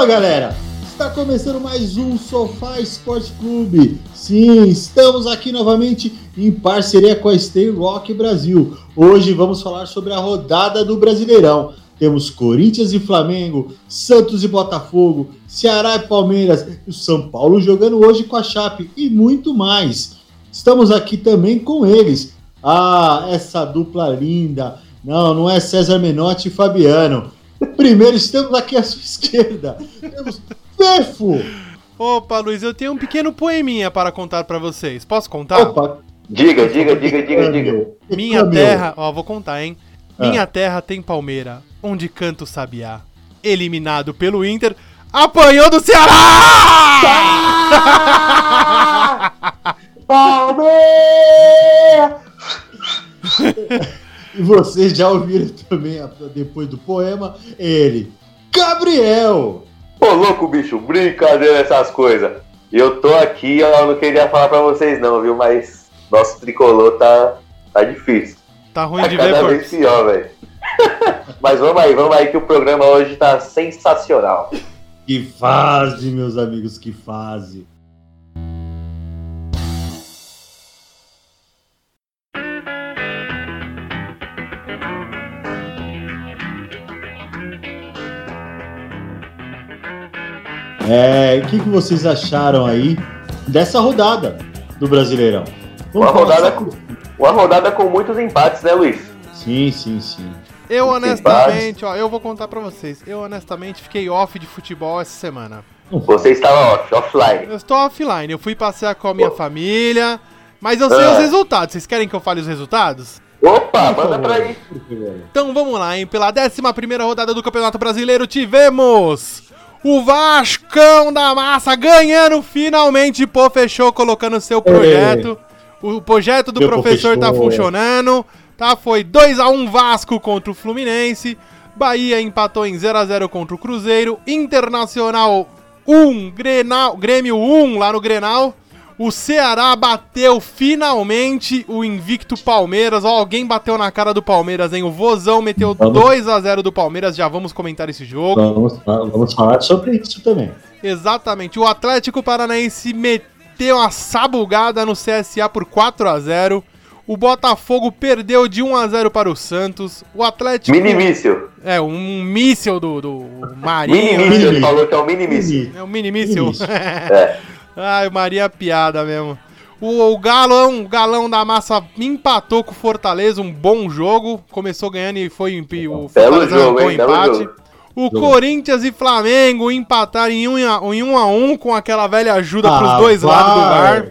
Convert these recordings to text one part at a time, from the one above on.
Fala galera, está começando mais um Sofá Esporte Clube. Sim, estamos aqui novamente em parceria com a Stay Rock Brasil. Hoje vamos falar sobre a rodada do Brasileirão. Temos Corinthians e Flamengo, Santos e Botafogo, Ceará e Palmeiras, o São Paulo jogando hoje com a Chape e muito mais. Estamos aqui também com eles. Ah, essa dupla linda. Não, não é César Menotti e Fabiano. Primeiro estamos aqui à sua esquerda. Temos Fefo. Opa, Luiz, eu tenho um pequeno poeminha para contar para vocês. Posso contar? Opa, Diga, diga, diga, diga, diga. Minha terra, ó, vou contar, hein? Ah. Minha terra tem palmeira, onde canta o sabiá. Eliminado pelo Inter, apanhou do Ceará! E vocês já ouviram também, depois do poema, ele, Gabriel. Ô, louco, bicho, brincadeira essas coisas. Eu tô aqui, eu não queria falar pra vocês não, viu? Mas nosso tricolor tá, tá difícil. Tá ruim Tá de ver, cada por... vez pior, velho. Mas vamos aí, vamos aí que o programa hoje tá sensacional. Que fase, meus amigos, que fase. É, o que, que vocês acharam aí dessa rodada do Brasileirão? Uma rodada, com, uma rodada com muitos empates, né, Luiz? Sim, sim, sim. Eu honestamente, ó, eu vou contar pra vocês. Eu honestamente fiquei off de futebol essa semana. Você estava off, offline. Eu estou offline, eu fui passear com a minha família, mas eu sei Ah. os resultados. Vocês querem que eu fale os resultados? Opa, Por manda pra aí. Então vamos lá, hein? Pela 11 primeira rodada do Campeonato Brasileiro tivemos o Vascão da Massa ganhando finalmente. Pô, fechou colocando seu projeto. O projeto do Meu Pô, professor tá funcionando. Tá, foi 2 a 1 Vasco contra o Fluminense. Bahia empatou em 0 a 0 contra o Cruzeiro. Internacional 1, Grenal, Grêmio 1 lá no Grenal. O Ceará bateu finalmente o invicto Palmeiras. Ó, alguém bateu na cara do Palmeiras, hein? O Vozão meteu Vamos. 2 a 0 do Palmeiras. Já vamos comentar esse jogo. Vamos, vamos falar sobre isso também. Exatamente. O Atlético Paranaense meteu uma sabugada no CSA por 4 a 0 O Botafogo perdeu de 1 a 0 para o Santos. O Atlético. Minimício. É, um míssil do, do Marinho. né? Mini. ele falou que é o minimício. É um mini míssil. Míssil. É. Ai, Maria piada mesmo. O, o galão, o galão da massa empatou com o Fortaleza, um bom jogo. Começou ganhando e foi em o Fortaleza jogo, arrancou hein? Empate. jogo. O Jogo. Corinthians e Flamengo empataram em 1 um a, em um a um com aquela velha ajuda pros Ah, dois lados do VAR.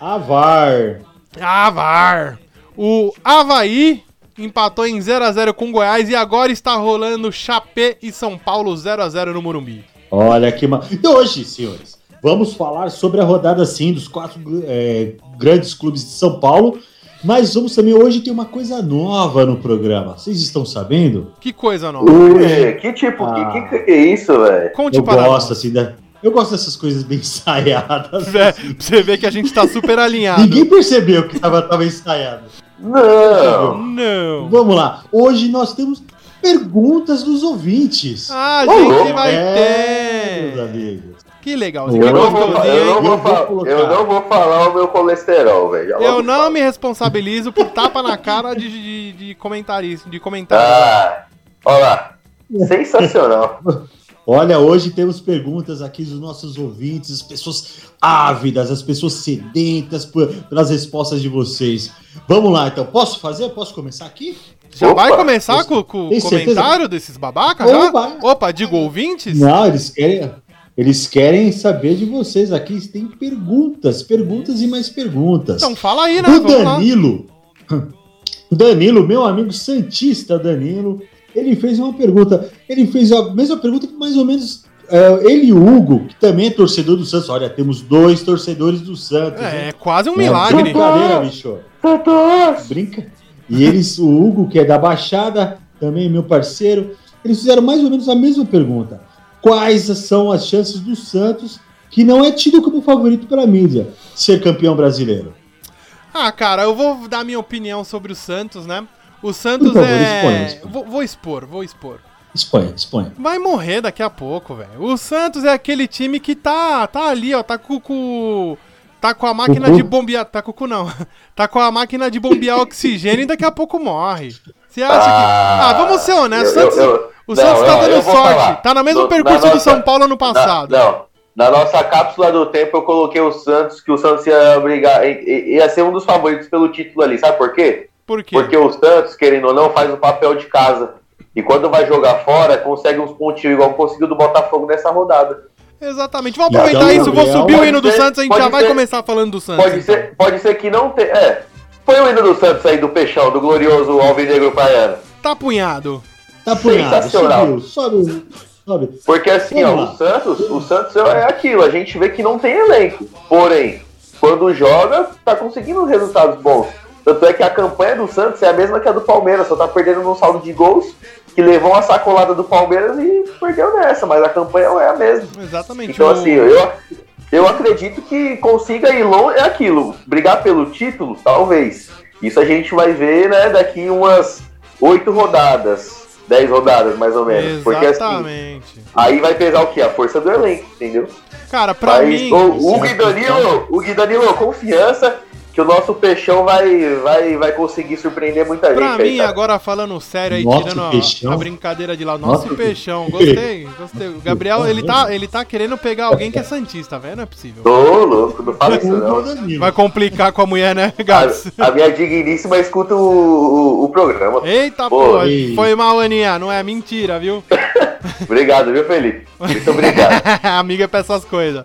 A VAR. Ah, VAR. O Havaí empatou em 0 a 0 com o Goiás e agora está rolando Chapé e São Paulo 0 a 0 no Morumbi. Olha que ma... E hoje, senhores, vamos falar sobre a rodada sim dos quatro é, grandes clubes de São Paulo. Mas vamos também hoje tem uma coisa nova no programa. Vocês estão sabendo? Que coisa nova. Ui, que tipo, Ah. que, que que é isso, velho? Conte eu para gosto nós. assim da... Eu gosto dessas coisas bem ensaiadas. É, pra você ver que a gente tá super alinhado. Ninguém percebeu que estava tava ensaiado. Não. Não. Vamos lá. Hoje nós temos perguntas dos ouvintes. Ah, a gente louco. vai É, meus ter. amigos. Que legalzinho. Eu não, vou, eu, não vou, Eu vou não vou falar o meu colesterol, velho. Eu não falo. me responsabilizo por tapa na cara de, de, de comentarista, de comentário. Ah, olha lá. Sensacional. Olha, hoje temos perguntas aqui dos nossos ouvintes, as pessoas ávidas, as pessoas sedentas por- pelas respostas de vocês. Vamos lá, então. Posso fazer? Posso começar aqui? Já Opa, vai começar com, com o certeza? comentário desses babacas já? Opa. Opa, digo ouvintes? Não, eles querem, eles querem saber de vocês aqui. Tem perguntas, perguntas e mais perguntas. Então fala aí, né? o. Danilo, o Danilo, meu amigo Santista Danilo, ele fez uma pergunta. Ele fez a mesma pergunta que mais ou menos é, ele e o Hugo, que também é torcedor do Santos. Olha, temos dois torcedores do Santos. É, hein? é quase um É milagre. Brincadeira, bicho. Brinca. E eles, o Hugo, que é da Baixada, também meu parceiro, eles fizeram mais ou menos a mesma pergunta. Quais são as chances do Santos, que não é tido como favorito pela mídia, ser campeão brasileiro? Ah, cara, eu vou dar minha opinião sobre o Santos, né? O Santos favor, é. exponha, Vou, vou expor, vou expor. Exponha, exponha. Vai morrer daqui a pouco, velho. O Santos é aquele time que tá, tá ali, ó, tá com, com tá com a máquina Cucu? de bombear, tá com o cu não. Tá com a máquina de bombear oxigênio e daqui a pouco morre. Você acha que Ah, vamos ser honestos, eu- Santos, eu- o não, Santos tá não, dando sorte. falar. Tá no mesmo No- percurso na do nossa- São Paulo ano passado. Na, não, na nossa cápsula do tempo eu coloquei o Santos, que o Santos ia brigar, ia ser um dos favoritos pelo título ali. Sabe por quê? Por quê? Porque o Santos, querendo ou não, faz o papel de casa. E quando vai jogar fora, consegue uns pontinhos igual conseguiu do Botafogo nessa rodada. Exatamente. Vamos Então, aproveitar isso, vou subir o hino do ser- Santos, a gente já vai ser- começar falando do Santos. Pode então. ser, pode ser que não tenha. É. Foi o hino do Santos aí do Peixão, do glorioso Alvinegro Praiano. Tá apunhado. Tá subiu, sobe, sobe. Porque assim, ó, o Santos, o Santos é aquilo, a gente vê que não tem elenco. Porém, quando joga, tá conseguindo resultados bons. Tanto é que a campanha do Santos é a mesma que a do Palmeiras, só tá perdendo num saldo de gols, que levou uma sacolada do Palmeiras e perdeu nessa, mas a campanha é a mesma. Exatamente. Então O- assim, eu, eu acredito que consiga ir longe, é aquilo, brigar pelo título, talvez. Isso a gente vai ver, né, daqui umas oito rodadas, dez rodadas mais ou menos. Porque assim, Exatamente. Aí vai pesar o quê? A força do elenco, entendeu? Cara, pra Mas mim. o, o Gui Danilo, o Gui Danilo, confiança que o nosso peixão vai, vai, vai conseguir surpreender muita Pra gente. aí, mim, cara. agora falando sério aí, Nosso tirando a, peixão. a brincadeira de lá, nosso Nosso peixão, gostei, gostei. O Gabriel, ele tá, ele tá querendo pegar alguém que é santista, velho, não é possível. Tô louco, não fala isso não. Danilo. Vai complicar com a mulher, né, Gats? A, a minha digníssima escuta o, o, o programa. Eita, Pô, ei. foi mal, Aninha, não é mentira, viu? Obrigado, viu, Felipe? Muito obrigado. Amiga é pra essas coisas.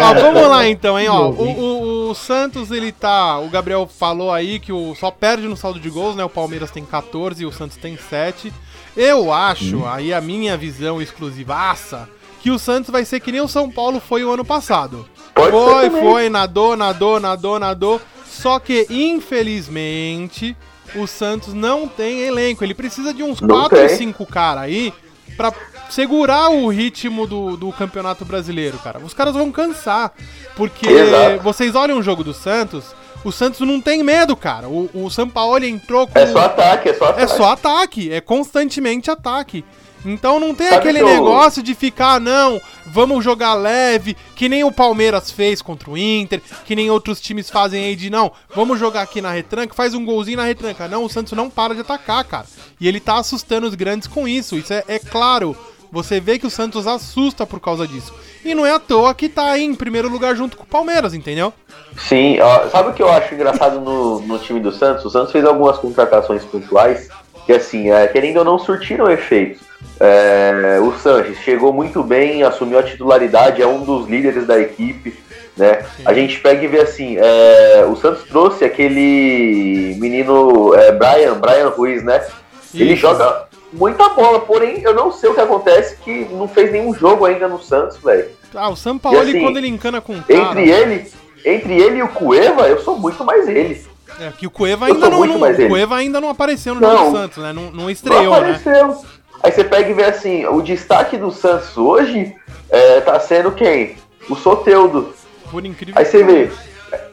Ó, vamos lá então, hein, ó. O, o- o Santos, ele tá. O Gabriel falou aí que o, só perde no saldo de gols, né? O Palmeiras tem 14 e o Santos tem 7. Eu acho, aí a minha visão exclusivaça, que o Santos vai ser que nem o São Paulo foi o ano passado. Pode foi, foi, nadou, nadou, nadou, nadou. Só que, infelizmente, o Santos não tem elenco. Ele precisa de uns Não 4, tem. 5 caras aí pra segurar o ritmo do, do campeonato brasileiro, cara. Os caras vão cansar. Porque Exato. vocês olham o jogo do Santos, o Santos não tem medo, cara. O, o Sampaoli entrou com. É só ataque, é só ataque. É só ataque, é constantemente ataque. Então não tem Sabe aquele que eu- negócio de ficar, não, vamos jogar leve, que nem o Palmeiras fez contra o Inter, que nem outros times fazem aí de, não, vamos jogar aqui na retranca, faz um golzinho na retranca. Não, o Santos não para de atacar, cara. E ele tá assustando os grandes com isso, isso é, é claro. Você vê que o Santos assusta por causa disso. E não é à toa que tá aí em primeiro lugar junto com o Palmeiras, entendeu? Sim, ó, sabe o que eu acho engraçado no, no time do Santos? O Santos fez algumas contratações pontuais que, assim, é, querendo ou não, surtiram efeito. É, o Sanches chegou muito bem, assumiu a titularidade, é um dos líderes da equipe. Né? Sim. A gente pega e vê assim, é, o Santos trouxe aquele menino é, Brian, Brian Ruiz, né? Ele Isso. joga muita bola, porém eu não sei o que acontece que não fez nenhum jogo ainda no Santos, velho. Ah, o Sampaoli, E assim, quando ele encana com o cara... Entre ele, entre ele e o Cueva, eu sou muito mais ele. É, que o Cueva ainda não, não- o. Cueva ainda não apareceu no Não. jogo do Santos, né? Não, não Não estreou, né? apareceu. Aí você pega e vê assim, o destaque do Santos hoje é, tá sendo quem? O Soteudo. Por incrível Aí você vê,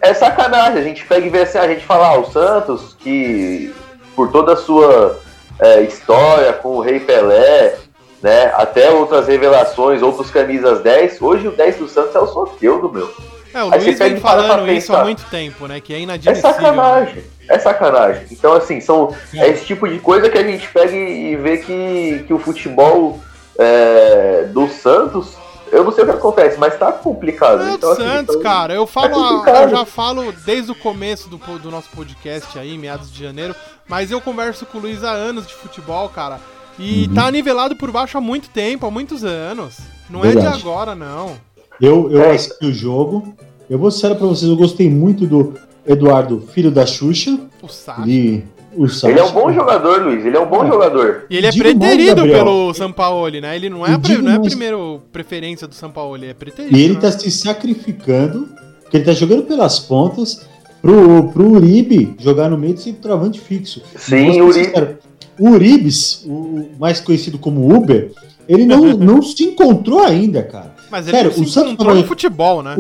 é sacanagem, a gente pega e vê assim, a gente fala, ah, o Santos, que por toda a sua é, história com o Rei Pelé, né, até outras revelações, outros camisas 10, hoje o 10 do Santos é o Soteudo, meu. É, o Aí Luiz vem falando isso há pensar. muito tempo, né? Que é É inadmissível. sacanagem, é sacanagem. Então, assim, são, é esse tipo de coisa que a gente pega e, e vê que, que o futebol é, do Santos, eu não sei o que acontece, mas tá complicado. É então, assim, Santos, então- cara. Eu falo, é a- complicado. eu já falo desde o começo do, do nosso podcast aí, meados de janeiro, mas eu converso com o Luiz há anos de futebol, cara. E Uhum. tá nivelado por baixo há muito tempo, há muitos anos. Não é Verdade. de agora, não. Eu, eu É. assisti o jogo. Eu vou ser sério pra vocês, eu gostei muito do Eduardo, filho da Xuxa. O Sacha. Ele, o Ele é um bom jogador, Luiz, ele é um bom É. jogador. E ele é Digo mais, preterido Gabriel. pelo Sampaoli, né? Ele não é, a, pre- não é a mais. primeira preferência do Sampaoli, é preterido. E ele né? tá se sacrificando, porque ele tá jogando pelas pontas pro, pro Uribe jogar no meio de centroavante fixo. Sim, ser Uribe. O Uribes, o o mais conhecido como Uber, ele não, não se encontrou ainda, cara. Mas ele Sério, se o Santos encontrou tava- no futebol, né?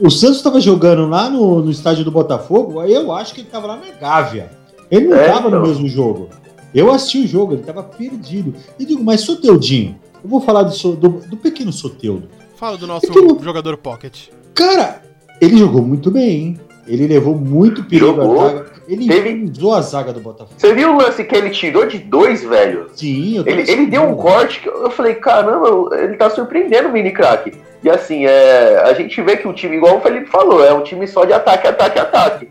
O, o Santos tava jogando lá no, no estádio do Botafogo, aí eu acho que ele tava lá na Gávea. Ele não É, tava no então. mesmo jogo. Eu assisti o jogo, ele tava perdido. E digo, mas Soteudinho, eu vou falar do, do, do pequeno Soteudo. Fala do nosso Aquilo- jogador pocket. Cara, ele jogou muito bem, hein? Ele levou muito perigo Jogou. à zaga. Ele Teve- usou a zaga do Botafogo. Você viu o lance que ele tirou de dois, velho? Sim, eu tô Ele, ele deu um corte que eu falei, caramba, ele tá surpreendendo o mini craque. E assim, é, a gente vê que o time, igual o Felipe falou, é um time só de ataque, ataque, ataque.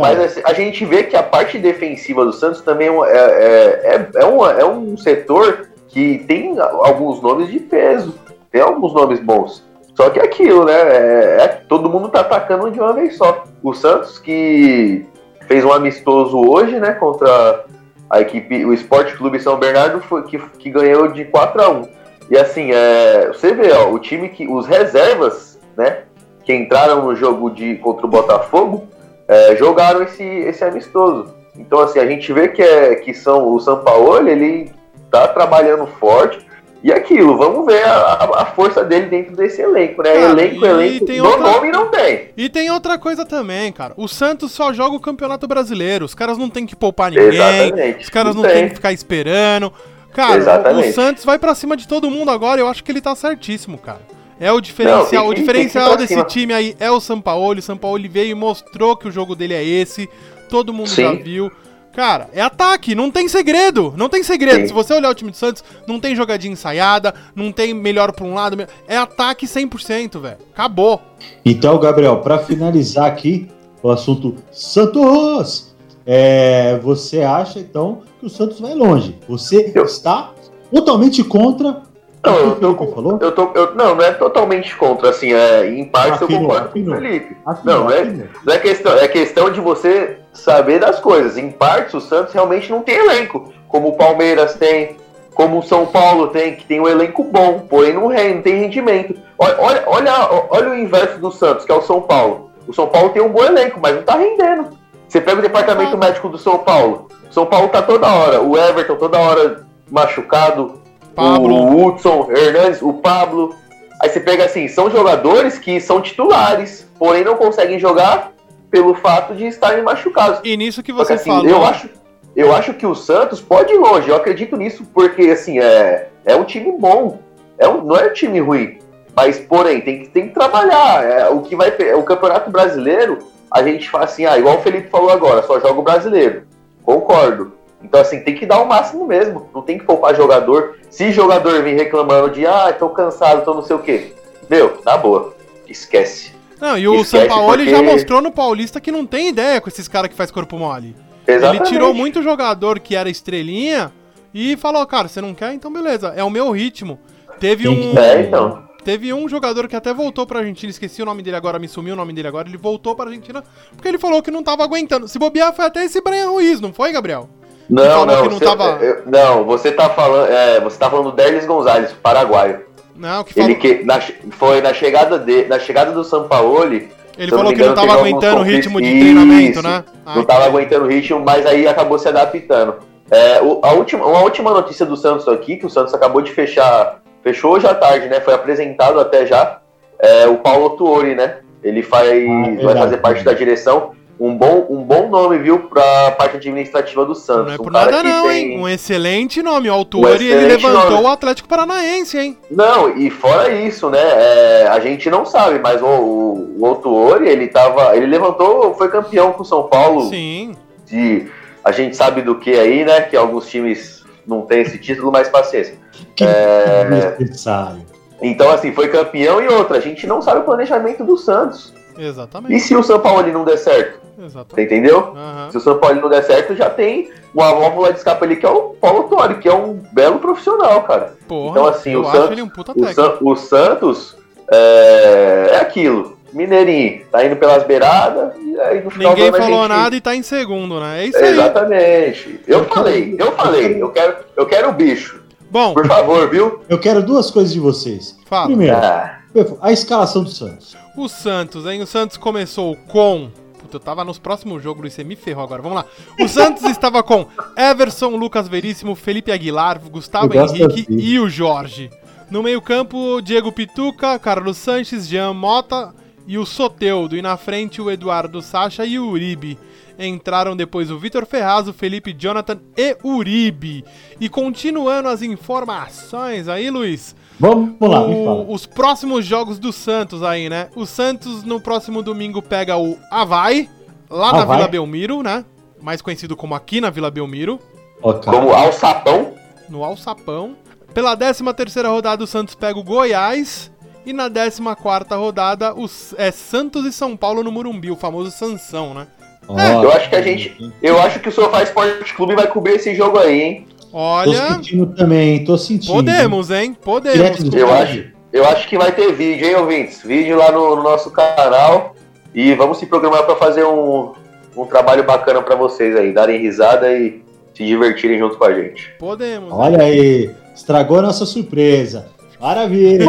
Mas assim, a gente vê que a parte defensiva do Santos também é, um- é, é, é, uma- é um setor que tem alguns nomes de peso, tem alguns nomes bons. Só que é aquilo, né? É, é- todo mundo tá atacando de uma vez só. O Santos que fez um amistoso hoje, né, contra a equipe, o Esporte Clube São Bernardo, foi, que, que ganhou de 4 a 1 E assim, é, você vê, ó, o time que. Os reservas, né? Que entraram no jogo de, contra o Botafogo, é, jogaram esse, esse amistoso. Então, assim, a gente vê que, é, que são o São Paulo, ele tá trabalhando forte. E aquilo, vamos ver a, a- força dele dentro desse elenco, né? Cara, elenco, e elenco, tem do outra- nome não tem. E tem outra coisa também, cara. O Santos só joga o Campeonato Brasileiro. Os caras não tem que poupar ninguém. Exatamente. Os caras não tem. tem que ficar esperando. Cara, o. Santos vai pra cima de todo mundo agora. Eu acho que ele tá certíssimo, cara. É o diferencial. Não, que- o diferencial desse time aí é o Sampaoli. O Sampaoli veio e mostrou que o jogo dele é esse. Todo mundo Sim. já viu. Cara, é ataque, não tem segredo. Não tem segredo. Sim. Se você olhar o time do Santos, não tem jogadinha ensaiada, não tem melhor pra um lado. É ataque 100%, velho. Acabou. Então, Gabriel, para finalizar aqui o assunto Santos, é, você acha então que o Santos vai longe? Você está totalmente contra Não, eu tô falou? Eu tô, eu- não, não é totalmente contra, assim, é, em parte eu Afinou, concordo afinou. com o Felipe. Afinou, Não, é, afinou. não é questão, é questão de você saber das coisas. Em partes, o Santos realmente não tem elenco, como o Palmeiras tem, como o São Paulo tem, que tem um elenco bom, porém não, rende, não tem rendimento. Olha, olha, olha, olha o inverso do Santos, que é o São Paulo. O São Paulo tem um bom elenco, mas não tá rendendo. Você pega o departamento médico do São Paulo. São Paulo tá toda hora. O Everton toda hora machucado. Pablo. O Hudson, Hernandes, o Pablo. Aí você pega assim, são jogadores que são titulares, porém não conseguem jogar pelo fato de estarem machucados. E nisso que você assim, falou. eu acho, eu acho que o Santos pode ir longe, eu acredito nisso, porque assim, é, é um time bom. É um, não é um time ruim. Mas, porém, tem que, tem que trabalhar. É, o que vai o Campeonato Brasileiro, a gente fala assim, ah, igual o Felipe falou agora, só joga o brasileiro. Concordo. Então, assim, tem que dar o máximo mesmo. Não tem que poupar jogador. Se jogador vir reclamando de, ah, tô cansado, tô não sei o quê. Meu, na boa. Esquece. Não, e o Esquece Sampaoli porque- já mostrou no Paulista que não tem ideia com esses caras que faz corpo mole. Exatamente. Ele tirou muito jogador que era estrelinha e falou, cara, você não quer? Então beleza, é o meu ritmo. Teve um, É, então. teve um jogador que até voltou pra Argentina, esqueci o nome dele agora, me sumiu o nome dele agora, ele voltou pra Argentina porque ele falou que não tava aguentando. Se bobear, foi até esse Brian Ruiz, não foi, Gabriel? Não, não, não você, tava- eu- não, você tá falando, é, você tá falando do Derlis Gonzalez, paraguaio. Não, que falou, Ele que na, foi na chegada de, na chegada do Sampaoli, ele falou me que não engano, tava teve alguns aguentando o ritmo de treinamento, Isso. né? Ah, não tava aguentando o ritmo, mas aí acabou se adaptando. É, o- a última, uma última notícia do Santos aqui, que o Santos acabou de fechar, fechou hoje à tarde, né? Foi apresentado até já, é o Paulo Tuori, né? Ele faz, vai verdade. fazer parte da direção. Um bom, um bom nome, viu, pra parte administrativa do Santos. Não é Um por cara nada que não, tem- hein? Um excelente nome. O autor e ele levantou nome. o Atlético Paranaense, hein? Não, e fora isso, né? é, a gente não sabe, mas o, o, o Otuori, ele tava. Ele levantou, foi campeão com o São Paulo Sim. de. A gente sabe do que aí, né? Que alguns times não têm esse título, mas paciência. Que É. necessário. Então, assim, foi campeão e outra. A gente não sabe o planejamento do Santos. Exatamente. E se o São Paulo não der certo? Você Exatamente. entendeu? Aham. Se o São Paulo não der certo, já tem uma válvula de escape ali que é o Paulo Tuori, que é um belo profissional, cara. Porra, Então, assim, eu o acho Santos- ele um puta O. San- o Santos é, é aquilo. Mineirinho, tá indo pelas beiradas e aí no final Ninguém do ano a falou gente- nada e tá em segundo, né? É isso aí. Exatamente. Eu falei, eu falei, eu quero, eu quero o bicho. Bom, Por favor, viu? Eu quero duas coisas de vocês. fala. Primeiro, Ah, a escalação do Santos. O Santos, hein? O Santos começou com. Puta, eu tava nos próximos jogos, Luiz, você me ferrou agora. Vamos lá. O Santos estava com Everson, Lucas Veríssimo, Felipe Aguilar, Gustavo Henrique assim. e o Jorge. No meio-campo, Diego Pituca, Carlos Sanches, Jean Mota e o Soteudo. E na frente, o Eduardo Sacha e o Uribe. Entraram depois o Vitor Ferraz, o Felipe Jonathan e Uribe. E continuando as informações aí, Luiz. Vamos lá, me o- fala. os próximos jogos do Santos aí, né? O Santos no próximo domingo pega o Havaí, lá na Havaí. Vila Belmiro, né? Mais conhecido como aqui na Vila Belmiro, Ok. Como alçapão. no Alçapão. Pela 13 terceira rodada, o Santos pega o Goiás. E na 14 quarta rodada, os, é Santos e São Paulo no Murumbi, o famoso Sansão, né? Ó, Eu acho que a gente. Eu acho que o Sofá Esporte Clube vai cobrir esse jogo aí, hein? Tô Olha, sentindo também, tô sentindo. podemos, hein? Podemos. Eu acho, eu acho que vai ter vídeo, hein, ouvintes? Vídeo lá no, no nosso canal. E vamos se programar para fazer um, um trabalho bacana para vocês aí, darem risada e se divertirem junto com a gente. Podemos. Olha aí, estragou a nossa surpresa. Maravilha.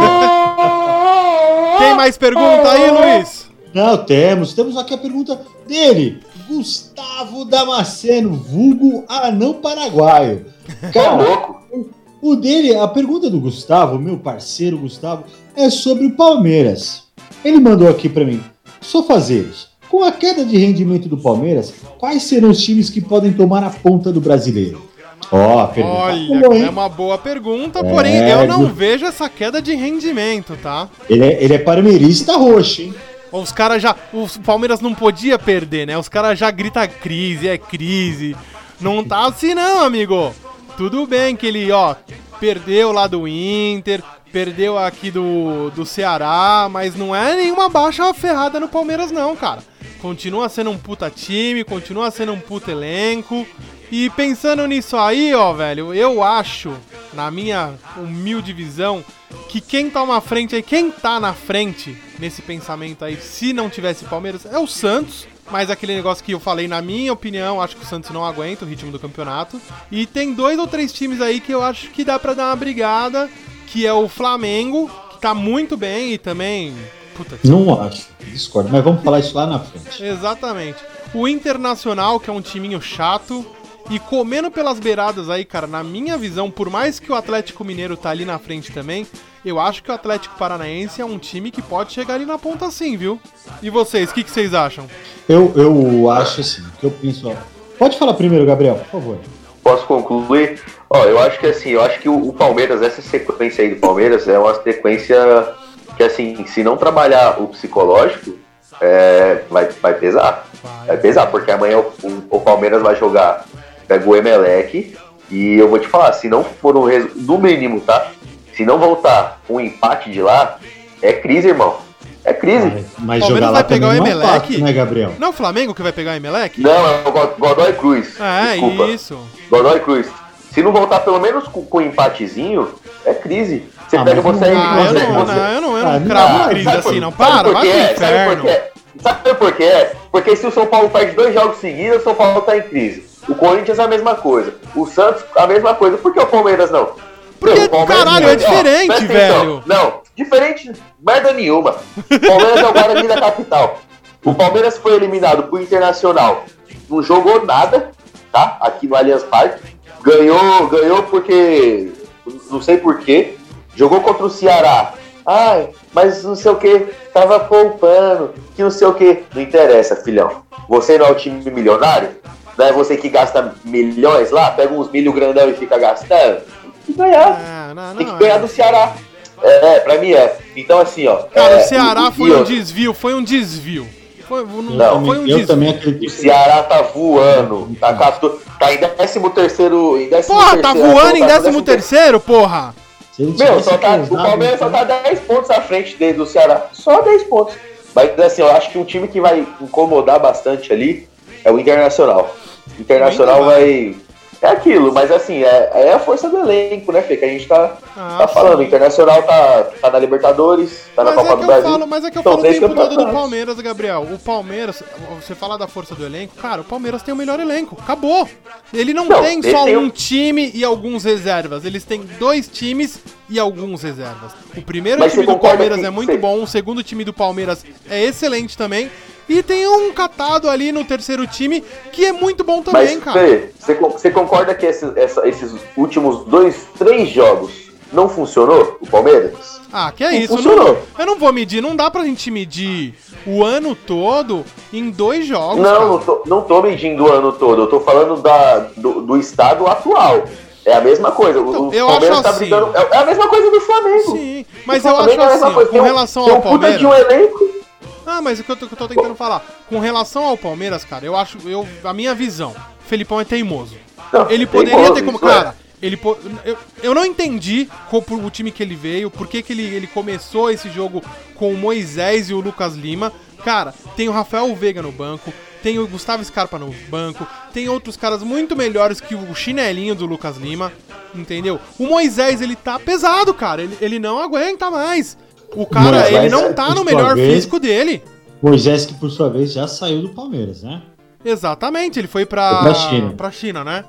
Tem mais pergunta aí, Luiz? Não, temos. Temos aqui a pergunta dele. Gustavo Damasceno, vulgo anão paraguaio. Tá Cara, o dele, a pergunta do Gustavo, meu parceiro Gustavo, é sobre o Palmeiras. Ele mandou aqui pra mim. Sofazeiros, com a queda de rendimento do Palmeiras, quais serão os times que podem tomar a ponta do brasileiro? Ó, a pergunta Olha, boa, é uma boa pergunta, É, porém eu não Gu- vejo essa queda de rendimento, tá? Ele é, ele é parmeirista roxo, hein? Os caras já. Os Palmeiras não podia perder, né? Os caras já gritam crise, é crise. Não tá assim não, amigo. Tudo bem que ele, ó, perdeu lá do Inter, perdeu aqui do, do Ceará, mas não é nenhuma baixa ferrada no Palmeiras, não, cara. Continua sendo um puta time, continua sendo um puta elenco. E pensando nisso aí, ó, velho, eu acho, na minha humilde visão, que quem toma a frente aí, quem tá na frente nesse pensamento aí, se não tivesse Palmeiras, é o Santos. Mas aquele negócio que eu falei, na minha opinião, acho que o Santos não aguenta o ritmo do campeonato. E tem dois ou três times aí que eu acho que dá pra dar uma brigada, que é o Flamengo, que tá muito bem e também. Puta, Não acho, discordo, mas vamos falar isso lá na frente. Exatamente. O Internacional, que é um timinho chato. E comendo pelas beiradas aí, cara, na minha visão, por mais que o Atlético Mineiro tá ali na frente também, eu acho que o Atlético Paranaense é um time que pode chegar ali na ponta sim, viu? E vocês, o que, que vocês acham? Eu, eu acho assim, o que eu penso. Pode falar primeiro, Gabriel, por favor. Posso concluir? Ó, eu acho que assim, eu acho que o, o Palmeiras, essa sequência aí do Palmeiras é uma sequência que assim, se não trabalhar o psicológico, é, vai, vai pesar. Vai pesar, porque amanhã o, o- o Palmeiras vai jogar, pega o Emelec, e eu vou te falar, se não for um resu- no mínimo, tá? Se não voltar um empate de lá, é crise, irmão. É crise. Mas, mas Palmeiras jogar lá vai pegar também o não é Emelec? fácil, né, Gabriel? Não é o Flamengo que vai pegar o Emelec? Não, é o God- Godoy Cruz. É, Desculpa. isso. Godoy Cruz. Se não voltar pelo menos com, com um empatezinho, é crise. Você Ah, pega você. não- Ah, eu não, você- não, eu não, eu Ah, não não, cravo ah, crise Sabe assim, por- não. sabe Para, por vai quê? pro Sabe por inferno. quê? Sabe por quê? Porque se o São Paulo perde dois jogos seguidos, o São Paulo tá em crise. O Corinthians é a mesma coisa. O Santos, a mesma coisa. Por que o Palmeiras não? Porque, Meu, o Palmeiras- caralho, é Ó, diferente, velho. Não, diferente merda nenhuma. O Palmeiras é o Guarani da capital. O Palmeiras foi eliminado pro Internacional. Não jogou nada, tá? Aqui no Allianz Parque. Ganhou, ganhou porque. Não sei porquê. Jogou contra o Ceará. Ai, mas não sei o que. Tava poupando. Que não sei o que. Não interessa, filhão. Você não é o time milionário? Não é você que gasta milhões lá? Pega uns milho grandão e fica gastando? Tem que ganhar. Ah, não, Tem que não, ganhar é. do Ceará. É, pra mim é. Então, assim, ó. Cara, é, o Ceará e foi um desvio, foi um desvio. Foi, não, Não, foi um eu desvio. também O acredito. Ceará tá voando. Tá, tá em 13 terceiro. Em 13 Porra, tá terceiro, voando em tá 13 terceiro, porra! Meu, só tá, o Palmeiras só então- tá 10 pontos à frente dele do Ceará. Só 10 pontos. Mas assim, eu acho que um time que vai incomodar bastante ali é o Internacional. Internacional vai. É aquilo, mas assim, é, é a força do elenco, né, Fê? Que a gente tá, Ah, tá falando. O. Internacional tá, tá na Libertadores, tá na Mas Copa é do que eu Brasil. falo, mas é que eu São falo o tempo todo do. Palmeiras, Gabriel. O Palmeiras, você fala da força do elenco, cara, o Palmeiras tem o melhor elenco. Acabou. Ele não, Não, tem só tem um time e alguns reservas. Eles têm dois times e alguns reservas. O primeiro Mas time do Palmeiras é muito você- bom, o segundo time do Palmeiras é excelente também. E tem um catado ali no terceiro time que é muito bom também, Mas, cara. Você, con- você concorda que esses, essa- esses últimos dois, três jogos Não funcionou o Palmeiras? Ah, que é Não isso. Eu funcionou. não, eu não vou medir, não dá pra gente medir o ano todo em dois jogos. Não, não tô, não tô medindo o ano todo. Eu tô falando da, do, do estado atual. É a mesma coisa. O- Então, o eu Palmeiras acho tá assim. brigando. É, é a mesma coisa do Flamengo. Sim, mas eu acho é a mesma assim, coisa. com Tem um- relação tem ao um puta Palmeiras. de um elenco. Ah, mas o que eu tô, que eu tô tentando falar. Com relação ao Palmeiras, cara, eu acho. Eu, a minha visão, Felipão é teimoso. Não, Ele poderia gol, ter como. é. Cara, ele po- eu, eu não entendi qual, o time que ele veio, por que, que ele, ele começou esse jogo com o Moisés e o Lucas Lima. Cara, tem o Rafael Veiga no banco, tem o Gustavo Scarpa no banco, tem outros caras muito melhores que o chinelinho do Lucas Lima, entendeu? O Moisés, ele tá pesado, cara, ele, ele não aguenta mais. O cara, Moisés, ele não tá no melhor vez- físico dele. Moisés, que por sua vez já saiu do Palmeiras, né? Exatamente, ele foi pra, Foi pra China. pra China, né?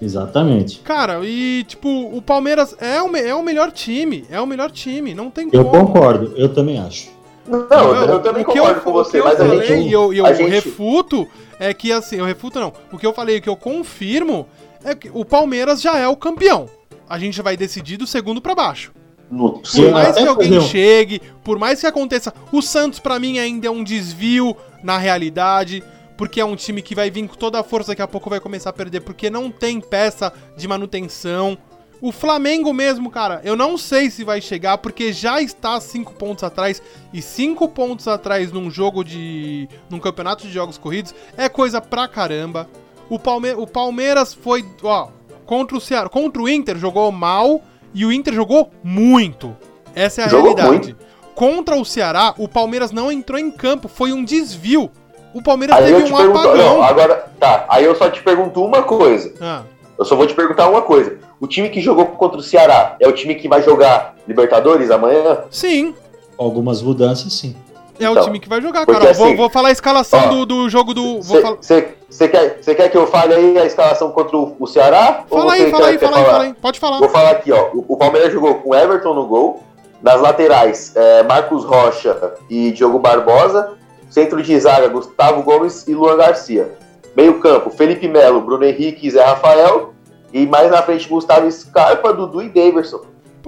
Exatamente. Cara, e tipo, o Palmeiras é o, é o melhor time. É o melhor time. Não tem Eu como. concordo, eu também acho. Não, eu, Eu- eu também o que concordo eu- com o você, eu mas a falei, gente. E eu, eu a gente- refuto é que assim, eu refuto não. O que eu falei, o que eu confirmo é que o Palmeiras já é o campeão. A gente vai decidir do segundo pra baixo. Por mais que alguém um- chegue, por mais que aconteça. O Santos, pra mim, ainda é um desvio na realidade. Porque é um time que vai vir com toda a força, daqui a pouco vai começar a perder, porque não tem peça de manutenção. O Flamengo mesmo, cara, eu não sei se vai chegar, porque já está cinco pontos atrás. E cinco pontos atrás num jogo de. num campeonato de jogos corridos é coisa pra caramba. O, Palme o Palmeiras foi. ó, contra o Ceará. Contra o Inter jogou mal e o Inter jogou muito. Essa é a Jogou realidade. Contra o Ceará, o Palmeiras não entrou em campo, foi um desvio. O Palmeiras Aí eu teve te um pergunto. apagão. Não, agora. Tá, aí eu só te pergunto uma coisa. Ah, Eu só vou te perguntar uma coisa. O time que jogou contra o Ceará é o time que vai jogar Libertadores amanhã? sim, Algumas mudanças, sim. É o Então, time que vai jogar, cara. Vou, assim, vou falar a escalação ó, do, do jogo do. Vou Você quer, cê quer que eu fale aí a escalação contra o, o Ceará? Fala aí, fala quer- aí, quer fala aí, fala aí. Pode falar. Vou falar aqui, ó. O, o Palmeiras jogou com Everton no gol. Nas laterais, é, Marcos Rocha e Diogo Barbosa. Centro de zaga, Gustavo Gomes e Luan Garcia. Meio campo, Felipe Melo, Bruno Henrique e Zé Rafael. E mais na frente, Gustavo Scarpa, Dudu e Daverson.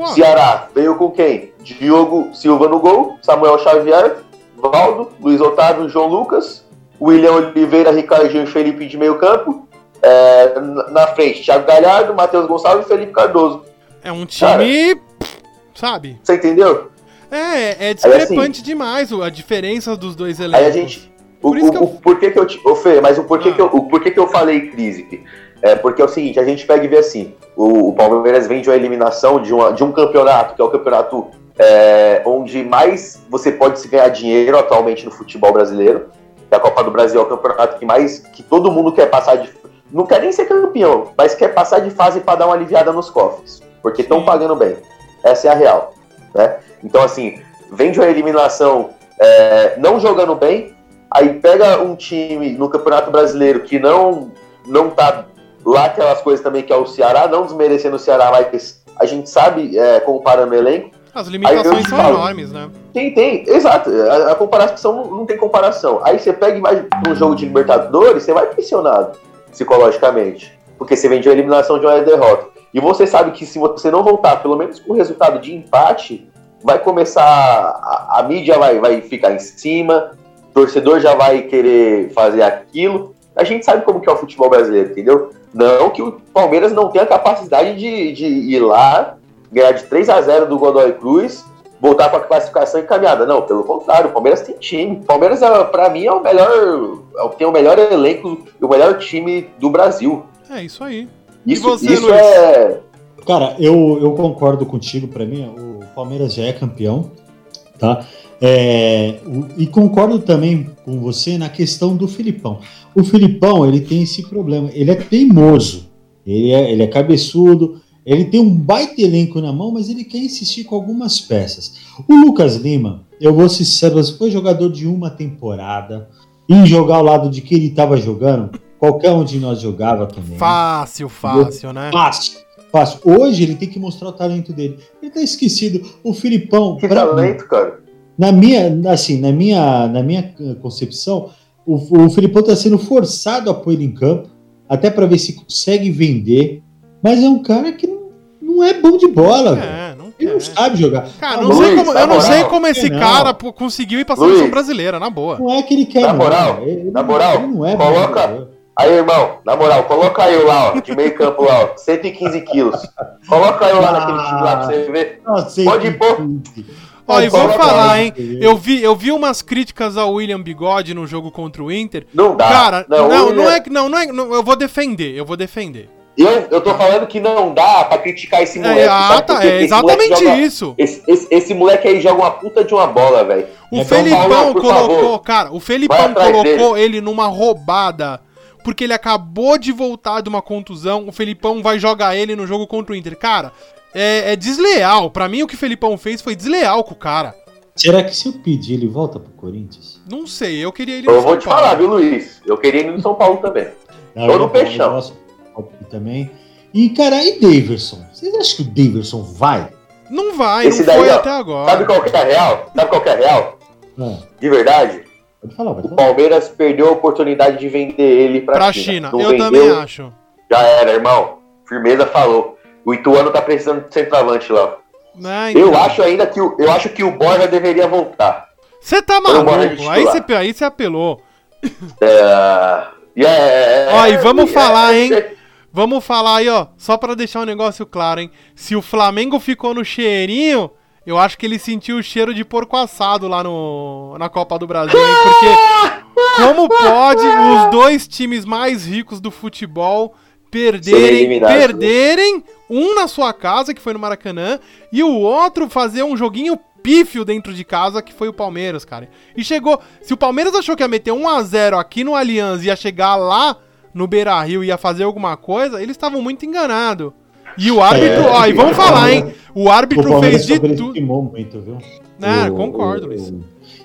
Ceará veio com quem? Diogo Silva no gol, Samuel Xavier, Valdo, Luiz Otávio, João Lucas, William Oliveira, Ricardinho e Felipe de meio campo. É, na- frente, Thiago Galhardo, Matheus Gonçalves e Felipe Cardoso. é um time. Sabe? Você entendeu? É, é discrepante demais o- a diferença dos dois elencos. Aí a gente. O, Por isso que o, eu- o porquê que eu te. Fê, mas o porquê, Ah. que eu, o porquê que eu falei crise? É porque é o seguinte, a gente pega e vê assim, o, o Palmeiras vem de uma eliminação de, uma, de um campeonato, que é o campeonato é, onde mais você pode se ganhar dinheiro atualmente no futebol brasileiro. A Copa do Brasil é o campeonato que mais. que todo mundo quer passar de. Não quer nem ser campeão, mas quer passar de fase para dar uma aliviada nos cofres. Porque estão pagando bem. Essa é a real. Né? Então, assim, vem de uma eliminação é, não jogando bem, aí pega um time no Campeonato Brasileiro que não, não tá lá aquelas coisas também que é o Ceará, não desmerecendo o Ceará, mas a gente sabe, é, comparando o elenco, As limitações são falo. enormes, né? tem, tem, exato, a, a comparação não, não tem comparação. Aí você pega e vai para um jogo de Libertadores, você vai pressionado psicologicamente, porque você vem de uma eliminação de uma derrota. E você sabe que se você não voltar, pelo menos com o resultado de empate, vai começar. A, a mídia vai, vai ficar em cima, o torcedor já vai querer fazer aquilo. A gente sabe como que é o futebol brasileiro, entendeu? Não que o Palmeiras não tenha capacidade de, de ir lá, ganhar de 3 a 0 do Godoy Cruz, voltar com a classificação encaminhada. Não, pelo contrário, o Palmeiras tem time. O Palmeiras, é, pra mim, é o melhor. é o- Tem o melhor elenco e o melhor time do Brasil. É isso aí. Isso, você, isso Luiz? é. Cara, eu, eu concordo contigo. Pra mim, o Palmeiras já é campeão, tá? É, o- e concordo também com você na questão do Filipão. O Filipão, ele tem esse problema. Ele é teimoso. Ele é, ele é cabeçudo. Ele tem um baita elenco na mão, mas ele quer insistir com algumas peças. O Lucas Lima, eu vou ser sincero, se foi jogador de uma temporada e jogar ao lado de quem ele estava jogando, qualquer um de nós jogava também. Fácil, fácil, né? Fácil, fácil. Hoje ele tem que mostrar o talento dele. Ele tá esquecido. O Filipão, Que mim, talento, cara. na minha, assim, na minha, na minha eh, concepção, o, o Filipão tá sendo forçado a pôr ele em campo, até para ver se consegue vender. Mas é um cara que não, não é bom de bola, velho. É, sabe jogar. Cara, Ah, não Luiz, como, eu não moral, sei como esse não. cara conseguiu ir pra Luiz. seleção brasileira, na boa. Não é que ele quer, Na não. moral, Ele- na moral, ele não é coloca- brasileiro. Aí, irmão, na moral, coloca eu lá, ó, de meio campo lá, ó, 115 quilos. Coloca eu lá naquele time lá pra você ver. Nossa, Pode ele- pôr. Ó, e vou falar, hein? Eu vi, eu vi umas críticas ao William Bigode no jogo contra o Inter. Não dá. Cara, não, não, William- é que não, não é, não, eu vou defender, eu vou defender. Eu, eu tô falando que não dá pra criticar esse moleque. É, ah, sabe por tá, é Esse moleque exatamente joga- isso. Esse, esse, esse moleque aí joga uma puta de uma bola, velho. O É, Felipão Paulo, colocou, favor. cara, o Felipão colocou ele numa roubada. Porque ele acabou de voltar de uma contusão. O Felipão vai jogar ele no jogo contra o Inter. Cara, é, é desleal. Pra mim, o que o Felipão fez foi desleal com o cara. Será que se eu pedir, ele volta pro Corinthians? Não sei, eu queria ele Eu vou te falar, viu, Luiz? Eu queria ir no São Paulo também. Não, Tô eu no peixão. eu também. E, cara, e Daverson? Vocês acham que o Daverson vai? Não vai, Esse não daí, foi ó, até agora. Sabe qual que é a real? Sabe qual que é a real? Ah, De verdade? pode falar, pode O falar. Palmeiras perdeu a oportunidade de vender ele pra, pra China. China. Eu vendeu, também acho. Já era, irmão. Firmeza falou. O Ituano tá precisando de centroavante lá. Né, Eu então. acho ainda que o, eu acho que o Borja deveria voltar. Você tá Eu maluco. Aí você aí você apelou. É... e é- Ó, e vamos é- falar, é- hein? Vamos falar aí, ó, só pra deixar um negócio claro, hein? Se o Flamengo ficou no cheirinho, eu acho que ele sentiu o cheiro de porco assado lá no, na Copa do Brasil, hein? Porque como pode os dois times mais ricos do futebol perderem, né? perderem um na sua casa, que foi no Maracanã, e o outro fazer um joguinho pífio dentro de casa, que foi o Palmeiras, cara. E chegou, se o Palmeiras achou que ia meter 1 a 0 aqui no Allianz e ia chegar lá no Beira-Rio e ia fazer alguma coisa, eles estavam muito enganados. E o árbitro, É, ó, e vamos falar, hein? O O árbitro Palmeiras fez de tudo. muito, viu? Ah, O- concordo, o- Luiz.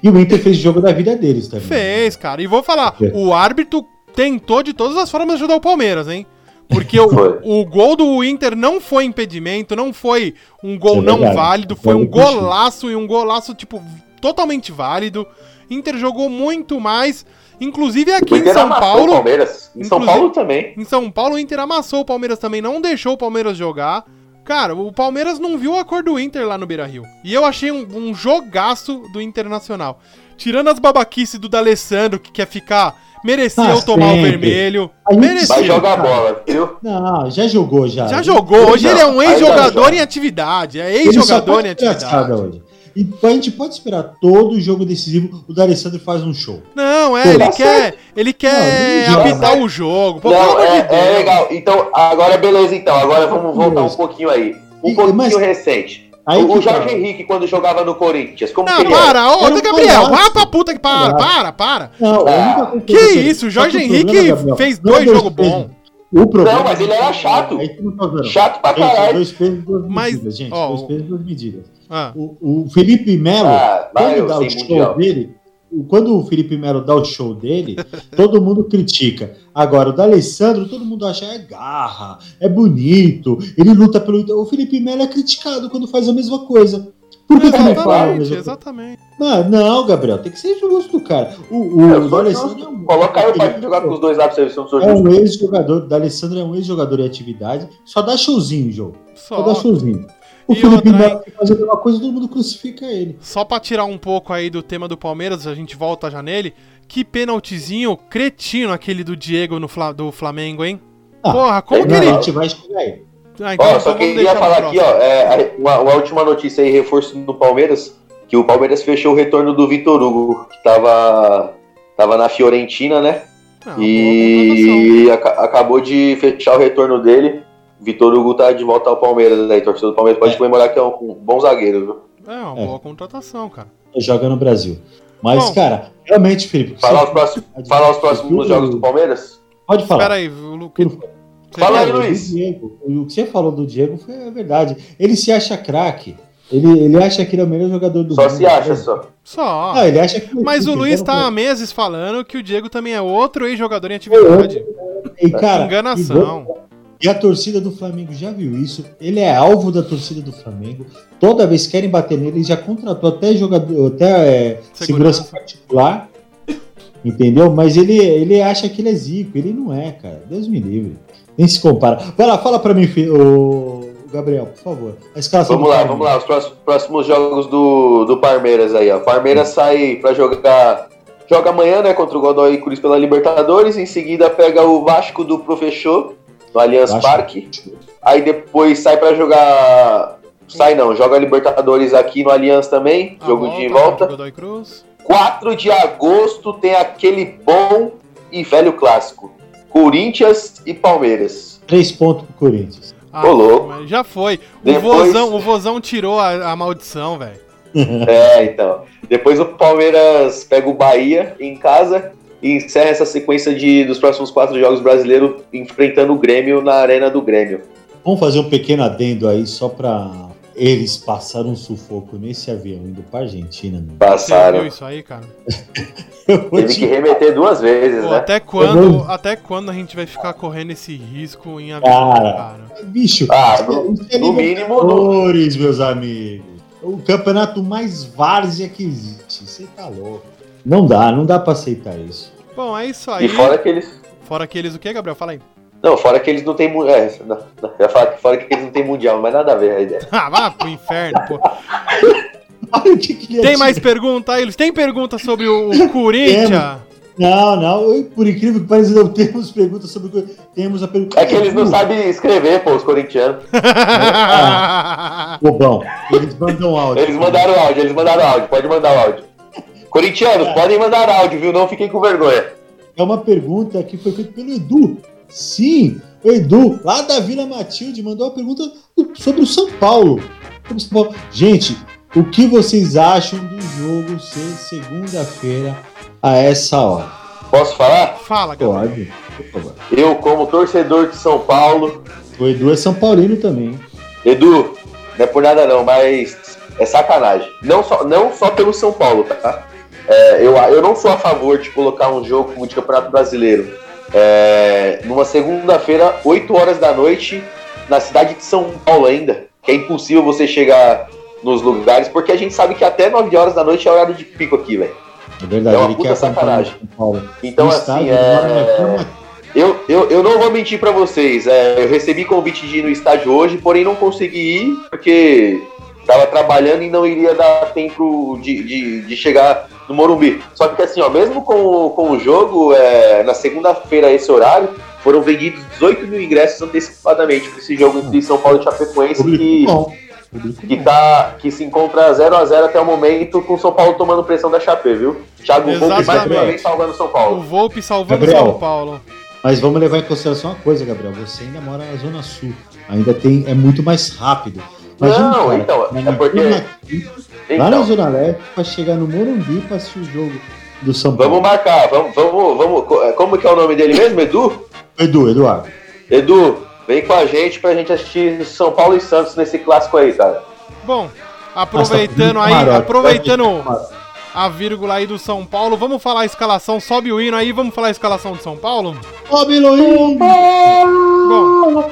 E o Inter fez o jogo da vida deles também. Fez, cara. E vou falar, quê? o árbitro tentou de todas as formas ajudar o Palmeiras, hein? Porque o, o gol do Inter não foi impedimento, não foi um gol É não válido, Foi um golaço e um golaço, tipo, totalmente válido. Inter jogou muito mais, inclusive aqui O em Inter São amassou o Paulo. Palmeiras. Em São Paulo também. Em São Paulo, o Inter amassou o Palmeiras também, não deixou o Palmeiras jogar. Cara, o Palmeiras não viu a cor do Inter lá no Beira Rio. E eu achei um, um jogaço do Internacional. Tirando as babaquices do D'Alessandro, que quer ficar. Mereceu Ah, tomar o sempre. vermelho. A gente Mereceu. Vai jogar cara. bola, viu? Não, já jogou já. Já jogou. Hoje Não, ele é um aí ex-jogador joga. em atividade. É ex-jogador em atividade. hoje. E a gente pode esperar todo jogo decisivo, o D'Alessandro faz um show. Não, é, Pô, ele tá quer. Ele quer Não, apitar o jogo. Pô, Não, de é, é legal. Então, agora beleza então. Agora vamos voltar um pouquinho aí. Um E- pouquinho mas- recente. Aí o Jorge tá. Henrique, quando jogava no Corinthians, como Não, que ele era? para, ô, Era Gabriel, vai pra puta que para, para, para. Não, Ah, Que isso, o Jorge que o Henrique problema, Gabriel, fez dois jogos bons. O problema Não, mas ele era chato. Não tá. Chato pra Gente, caralho. dois pesos, duas Mas, medidas, gente. ó, dois pesos, duas medidas. Ah, O, o Felipe Melo, Ah, quando dá o show mundial. dele, quando o Felipe Melo dá o show dele, todo mundo critica. Agora, o D'Alessandro, todo mundo acha é garra, é bonito, ele luta pelo. O Felipe Melo é criticado quando faz a mesma coisa. Por que, que não fala exatamente. Ah, não, Gabriel, tem que ser justo, cara. O, o, Eu o D'Alessandro é um- Coloca aí o ele- jogar com os dois lá pra você ver se eu não sou É um ex-jogador, o D'Alessandro é um ex-jogador em atividade, só dá showzinho, jogo. Só, Só, dá showzinho. O E Felipe outra, Melo que faz a mesma coisa, todo mundo crucifica ele. só pra tirar um pouco aí do tema do Palmeiras, a gente volta já nele. Que penaltizinho cretino aquele do Diego no Fla- do Flamengo, hein? Ah, Porra, como é que Não, ele. a gente vai chegar aí. Ah, então, Ó, então só queria falar aqui, ó, é, uma, uma última notícia aí, reforço no Palmeiras, que o Palmeiras fechou o retorno do Vitor Hugo, que tava, tava na Fiorentina, né? Ah, e aca- acabou de fechar o retorno dele. Vitor Hugo tá de volta ao Palmeiras, aí, torcedor do Palmeiras pode É. comemorar que é um, um bom zagueiro, viu? É, uma É. boa contratação, cara. Joga no Brasil. Mas, Bom. cara, realmente, Felipe. Falar os próximos, falar os próximos jogos do Palmeiras? Pode falar. Espera aí, o Lu- Por você Fala aí, Luiz. Diego, o que você falou do Diego foi a verdade. Ele se acha craque. Ele, ele acha que ele é o melhor jogador do Só mundo. se acha, só. Só. Ah, ele acha que Mas o Luiz não tá há foi. meses falando que o Diego também é outro ex-jogador em atividade. E, cara, Enganação. E a torcida do Flamengo já viu isso. Ele é alvo da torcida do Flamengo. Toda vez que querem bater nele, ele já contratou até jogador, até é, Segurança. segurança particular. Entendeu? Mas ele, ele acha que ele é zico. Ele não é, cara. Deus me livre. Nem se compara. Vai lá, fala pra mim, ô, Gabriel, por favor. A escalação Vamos lá, Palmeiras. vamos lá. Os próximos, próximos jogos do, do Palmeiras aí, ó. Palmeiras sai pra jogar. Joga amanhã, né, contra o Godoy Cruz pela Libertadores. Em seguida pega o Vasco do Professor, no Allianz Vasco. Parque. Aí depois sai pra jogar. Sai não, joga Libertadores aqui no Allianz também. A jogo de contra volta. o Godoy Cruz. 4 de agosto tem aquele bom e velho clássico: Corinthians e Palmeiras. Três pontos pro Corinthians. Ah, já foi. O Depois- vozão, o vozão tirou a, a maldição, velho. É, então. Depois o Palmeiras pega o Bahia em casa e encerra essa sequência de, dos próximos quatro jogos brasileiros enfrentando o Grêmio na Arena do Grêmio. Vamos fazer um pequeno adendo aí, só pra eles passaram um sufoco nesse avião indo pra Argentina. Né? Você viu Passaram. isso aí, cara? Teve que te... remeter duas vezes, Pô, né? até quando, até quando a gente vai ficar correndo esse risco em avião, Cara. cara? Bicho, Ah, no, é no mínimo, Libertadores, meus amigos. O campeonato mais várzea que existe. Você tá louco. Não dá, não dá pra aceitar isso. Bom, é isso aí. e fora que eles. Fora aqueles o que, Gabriel? Fala aí. Não, fora que eles não têm. É, não, não, eu ia falar que fora que eles não têm mundial, mas nada a ver a ideia. Ah, vá pro inferno, pô. Olha o que que ele Tem mais pergunta aí? Tem pergunta sobre o, Corinthians? Não, não. eu, Por incrível que pareça, não temos perguntas sobre o que. Temos a pergunta. É que eles não sabem escrever, pô, os corintianos. Bobão. Eles mandam áudio. Eles mandaram áudio, eles mandaram áudio, pode mandar o áudio. Corintianos, podem mandar áudio, viu? Não fiquem com vergonha. É uma pergunta que foi feita pelo Edu. Sim, o Edu, lá da Vila Matilde, mandou uma pergunta sobre o São Paulo. Gente, o que vocês acham do jogo ser segunda-feira a essa hora? Posso falar? Fala, Gabriel. Pode. Eu, como torcedor de São Paulo, O Edu é São Paulino também. Edu, não é por nada não, mas é sacanagem. Não só, não só pelo São Paulo, tá? É, eu, eu não sou a favor de colocar um jogo como de Campeonato Brasileiro é, numa segunda-feira, 8 horas da noite, na cidade de São Paulo ainda. Que é impossível você chegar nos lugares, porque a gente sabe que até 9 horas da noite é horário de pico aqui, velho. É verdade, É uma puta sacanagem. Então, assim, é... Eu, eu, eu não vou mentir pra vocês. é, eu recebi convite de ir no estádio hoje, porém não consegui ir porque tava trabalhando e não iria dar tempo de, de, de chegar no Morumbi. Só que assim, ó, mesmo com, o- com o jogo, é, na segunda-feira, esse horário, foram vendidos 18 mil ingressos antecipadamente para esse jogo entre São Paulo e Chapecoense, que, que, tá, que se encontra 0 a 0 até o momento, com o São Paulo tomando pressão da Chape, viu? Thiago Volpe mais uma Exatamente. vez salvando São O Paulo. Volpe salvando Gabriel. São Paulo. Mas vamos levar em consideração uma coisa, Gabriel. Você ainda mora na Zona Sul. Ainda tem. É muito mais rápido. Não, então, na é porque- Vila Matilde, Lá na Então, Zona Leste, pra chegar no Morumbi pra assistir o jogo do São Paulo. Vamos marcar, vamos, vamos, vamos. co- Como que é o nome dele mesmo, Edu? Edu, Eduardo. Edu, vem com a gente pra gente assistir São Paulo e Santos nesse clássico aí, cara. Bom, aproveitando aí, Camarote, aproveitando a vírgula aí do São Paulo, vamos falar a escalação, sobe o hino aí, vamos falar a escalação do São Paulo? Ó, Biloim! Bom,